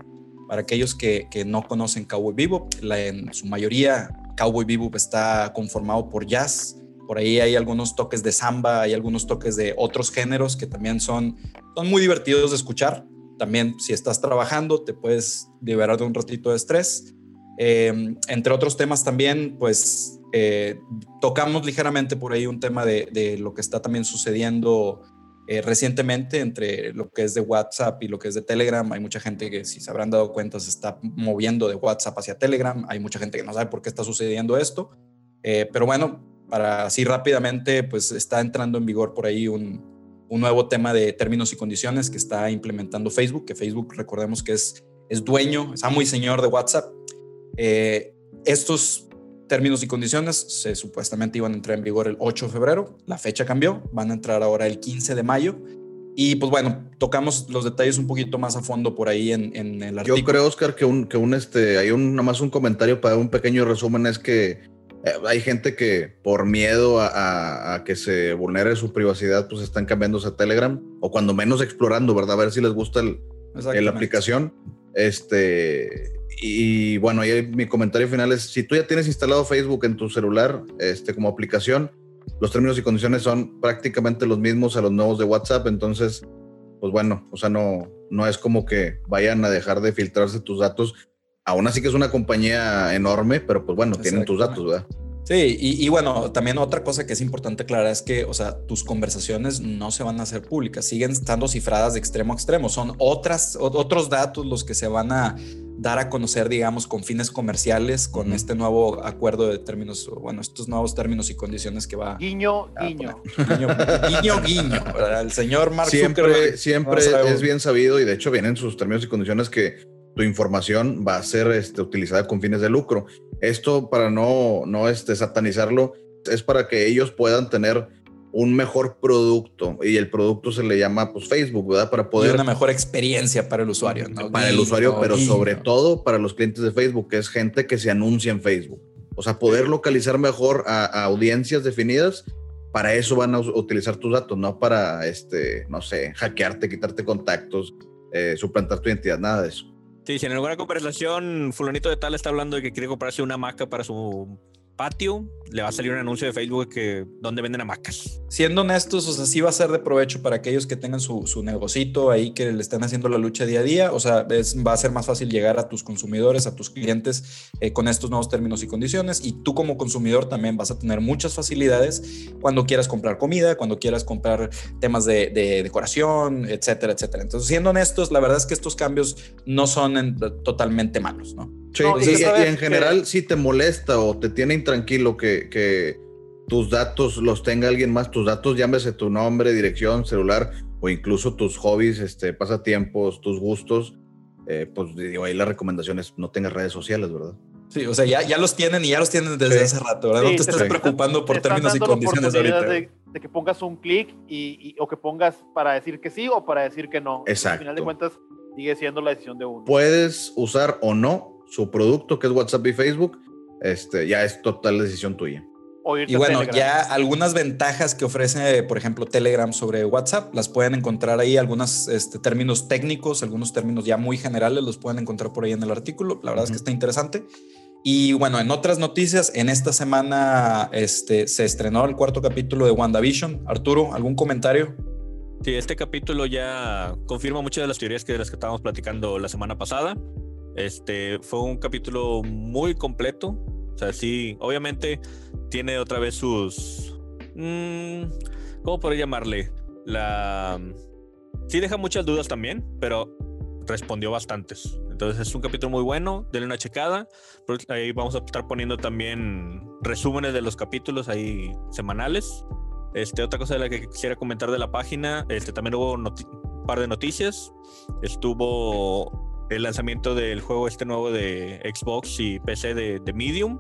[SPEAKER 3] Para aquellos que, no conocen Cowboy Vivo, en su mayoría Cowboy Vivo está conformado por jazz, por ahí hay algunos toques de samba, hay algunos toques de otros géneros que también son, son muy divertidos de escuchar. También si estás trabajando te puedes liberar de un ratito de estrés. Em, entre otros temas también, pues eh, tocamos ligeramente por ahí un tema de, lo que está también sucediendo eh, recientemente entre lo que es de WhatsApp y lo que es de Telegram. Hay mucha gente que, si se habrán dado cuenta, se está moviendo de WhatsApp hacia Telegram. Hay mucha gente que no sabe por qué está sucediendo esto. Eh, pero bueno, para así rápidamente, pues está entrando en vigor por ahí un, nuevo tema de términos y condiciones que está implementando Facebook, que Facebook recordemos que es, es dueño, es amo y señor de WhatsApp. Eh, estos términos y condiciones se supuestamente iban a entrar en vigor el 8 de febrero, la fecha cambió, van a entrar ahora el 15 de mayo. Y pues bueno, tocamos los detalles un poquito más a fondo por ahí en, en el artículo.
[SPEAKER 1] Yo creo, Oscar, que un, que un este, hay un, nomás un comentario para un pequeño resumen, es que hay gente que por miedo a, que se vulnere su privacidad, pues están cambiándose a Telegram o cuando menos explorando, ¿verdad? A ver si les gusta el, la aplicación. Este, y bueno, ahí mi comentario final es, si tú ya tienes instalado Facebook en tu celular este, como aplicación, los términos y condiciones son prácticamente los mismos a los nuevos de WhatsApp, entonces, pues bueno, o sea, no, no es como que vayan a dejar de filtrarse tus datos aún así que es una compañía enorme, pero pues bueno, tienen tus datos, ¿verdad?
[SPEAKER 3] Sí, y, bueno, también otra cosa que es importante aclarar es que, o sea, tus conversaciones no se van a hacer públicas, siguen estando cifradas de extremo a extremo, son otras, otros datos los que se van a dar a conocer, digamos, con fines comerciales, con este nuevo acuerdo de términos, bueno, estos nuevos términos y condiciones que va.
[SPEAKER 4] Guiño, guiño.
[SPEAKER 3] Guiño, guiño, guiño. El señor Mark
[SPEAKER 1] siempre, Siempre es bien sabido y de hecho vienen sus términos y condiciones que tu información va a ser este, utilizada con fines de lucro. Esto para no, no este, satanizarlo, es para que ellos puedan tener un mejor producto y el producto se le llama pues Facebook, ¿verdad? Para poder...
[SPEAKER 3] una mejor experiencia para el usuario, ¿no?
[SPEAKER 1] Para el usuario, pero sobre todo para los clientes de Facebook, que es gente que se anuncia en Facebook. O sea, poder localizar mejor a, audiencias definidas, para eso van a utilizar tus datos, no para, este, no sé, hackearte, quitarte contactos, eh, suplantar tu identidad, nada de eso.
[SPEAKER 2] Sí, si en alguna conversación fulanito de tal está hablando de que quiere comprarse una hamaca para su patio, le va a salir un anuncio de Facebook que donde venden hamacas.
[SPEAKER 3] Siendo honestos, o sea, sí va a ser de provecho para aquellos que tengan su, su negocito ahí, que le estén haciendo la lucha día a día. O sea, va a ser más fácil llegar a tus consumidores, a tus clientes eh, con estos nuevos términos y condiciones. Y tú como consumidor también vas a tener muchas facilidades cuando quieras comprar comida, cuando quieras comprar temas de, decoración, etcétera, etcétera. Entonces, siendo honestos, la verdad es que estos cambios no son totalmente malos, ¿no?
[SPEAKER 1] Sí, y, en general, si te molesta o te tiene intranquilo que, que, tus datos los tenga alguien más, tus datos, llámese tu nombre, dirección, celular o incluso tus hobbies, este, pasatiempos, tus gustos, eh, pues digo, ahí la recomendación es no tengas redes sociales, ¿verdad?
[SPEAKER 3] Sí, o sea, ya, ya los tienen y ya los tienen desde hace rato, ¿verdad? no te, estás preocupando por términos y condiciones ahorita.
[SPEAKER 4] De, de, que pongas un clic y, o que pongas para decir que sí o para decir que no.
[SPEAKER 1] Exacto.
[SPEAKER 4] Al final de cuentas, sigue siendo la decisión de uno.
[SPEAKER 1] Puedes usar o no su producto, que es WhatsApp y Facebook, este, ya es total decisión tuya.
[SPEAKER 3] y bueno, ya algunas ventajas que ofrece, por ejemplo, Telegram sobre WhatsApp, las pueden encontrar ahí, algunos este, términos técnicos, algunos términos ya muy generales, los pueden encontrar por ahí en el artículo. La verdad es que está interesante. Y bueno, en otras noticias, en esta semana este, se estrenó el cuarto capítulo de WandaVision. Arturo, ¿algún comentario?
[SPEAKER 2] Sí, este capítulo ya confirma muchas de las teorías que de las que estábamos platicando la semana pasada. Este fue un capítulo muy completo. O sea, sí, obviamente tiene otra vez sus. Mmm, ¿Cómo podría llamarle? La. Sí, deja muchas dudas también, pero respondió bastantes. Entonces es un capítulo muy bueno, denle una checada. Ahí vamos a estar poniendo también resúmenes de los capítulos ahí semanales. Este, otra cosa de la que quisiera comentar de la página, este, también hubo un par de noticias. Estuvo el lanzamiento del juego este nuevo de Xbox y PC de, Medium,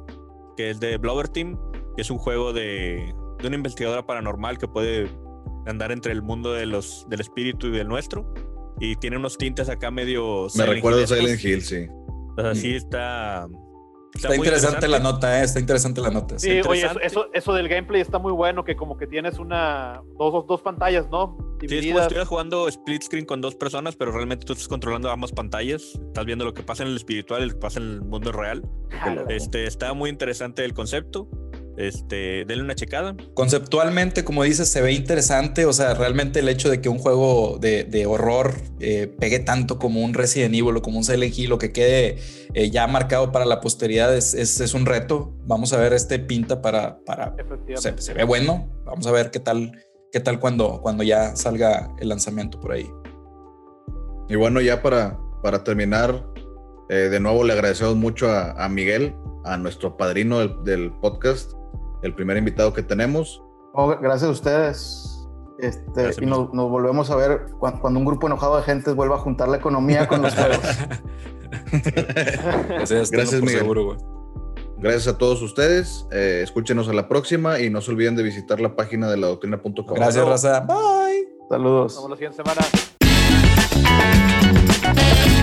[SPEAKER 2] que es de Blower Team, que es un juego de, de, una investigadora paranormal que puede andar entre el mundo de los, del espíritu y del nuestro. Y tiene unos tintes acá medio...
[SPEAKER 1] Me recuerda a Silent Hill, sí.
[SPEAKER 2] O sea, sí está
[SPEAKER 3] Está, interesante, la nota, ¿eh? está interesante la nota.
[SPEAKER 4] Sí, oye, eso, eso, del gameplay está muy bueno, que como que tienes una, dos, dos pantallas, ¿no?
[SPEAKER 2] Sí, es como si estuvieras jugando split screen con dos personas, pero realmente tú estás controlando ambas pantallas, estás viendo lo que pasa en el espiritual y lo que pasa en el mundo real. Este, está muy interesante el concepto este, denle una checada.
[SPEAKER 3] Conceptualmente, como dices, se ve interesante. O sea, realmente el hecho de que un juego de, horror eh, pegue tanto como un Resident Evil o como un Silent Hill o que quede eh, ya marcado para la posteridad es, es, un reto. Vamos a ver este pinta para. para se, se, ve bueno. Vamos a ver qué tal, qué tal cuando, cuando ya salga el lanzamiento por ahí.
[SPEAKER 1] Y bueno, ya para, para terminar, eh, de nuevo le agradecemos mucho a, Miguel, a nuestro padrino del, del podcast, el primer invitado que tenemos.
[SPEAKER 6] Oh, gracias a ustedes. Este, y nos, volvemos a ver cuando, un grupo enojado de gente vuelva a juntar la economía con los juegos.
[SPEAKER 1] Pues gracias, gracias Seguro, gracias a todos ustedes. Eh, escúchenos a la próxima y no se olviden de visitar la página de la doctrina.com.
[SPEAKER 3] Gracias, Raza. Bye.
[SPEAKER 6] Saludos.
[SPEAKER 4] Nos vemos la siguiente semana.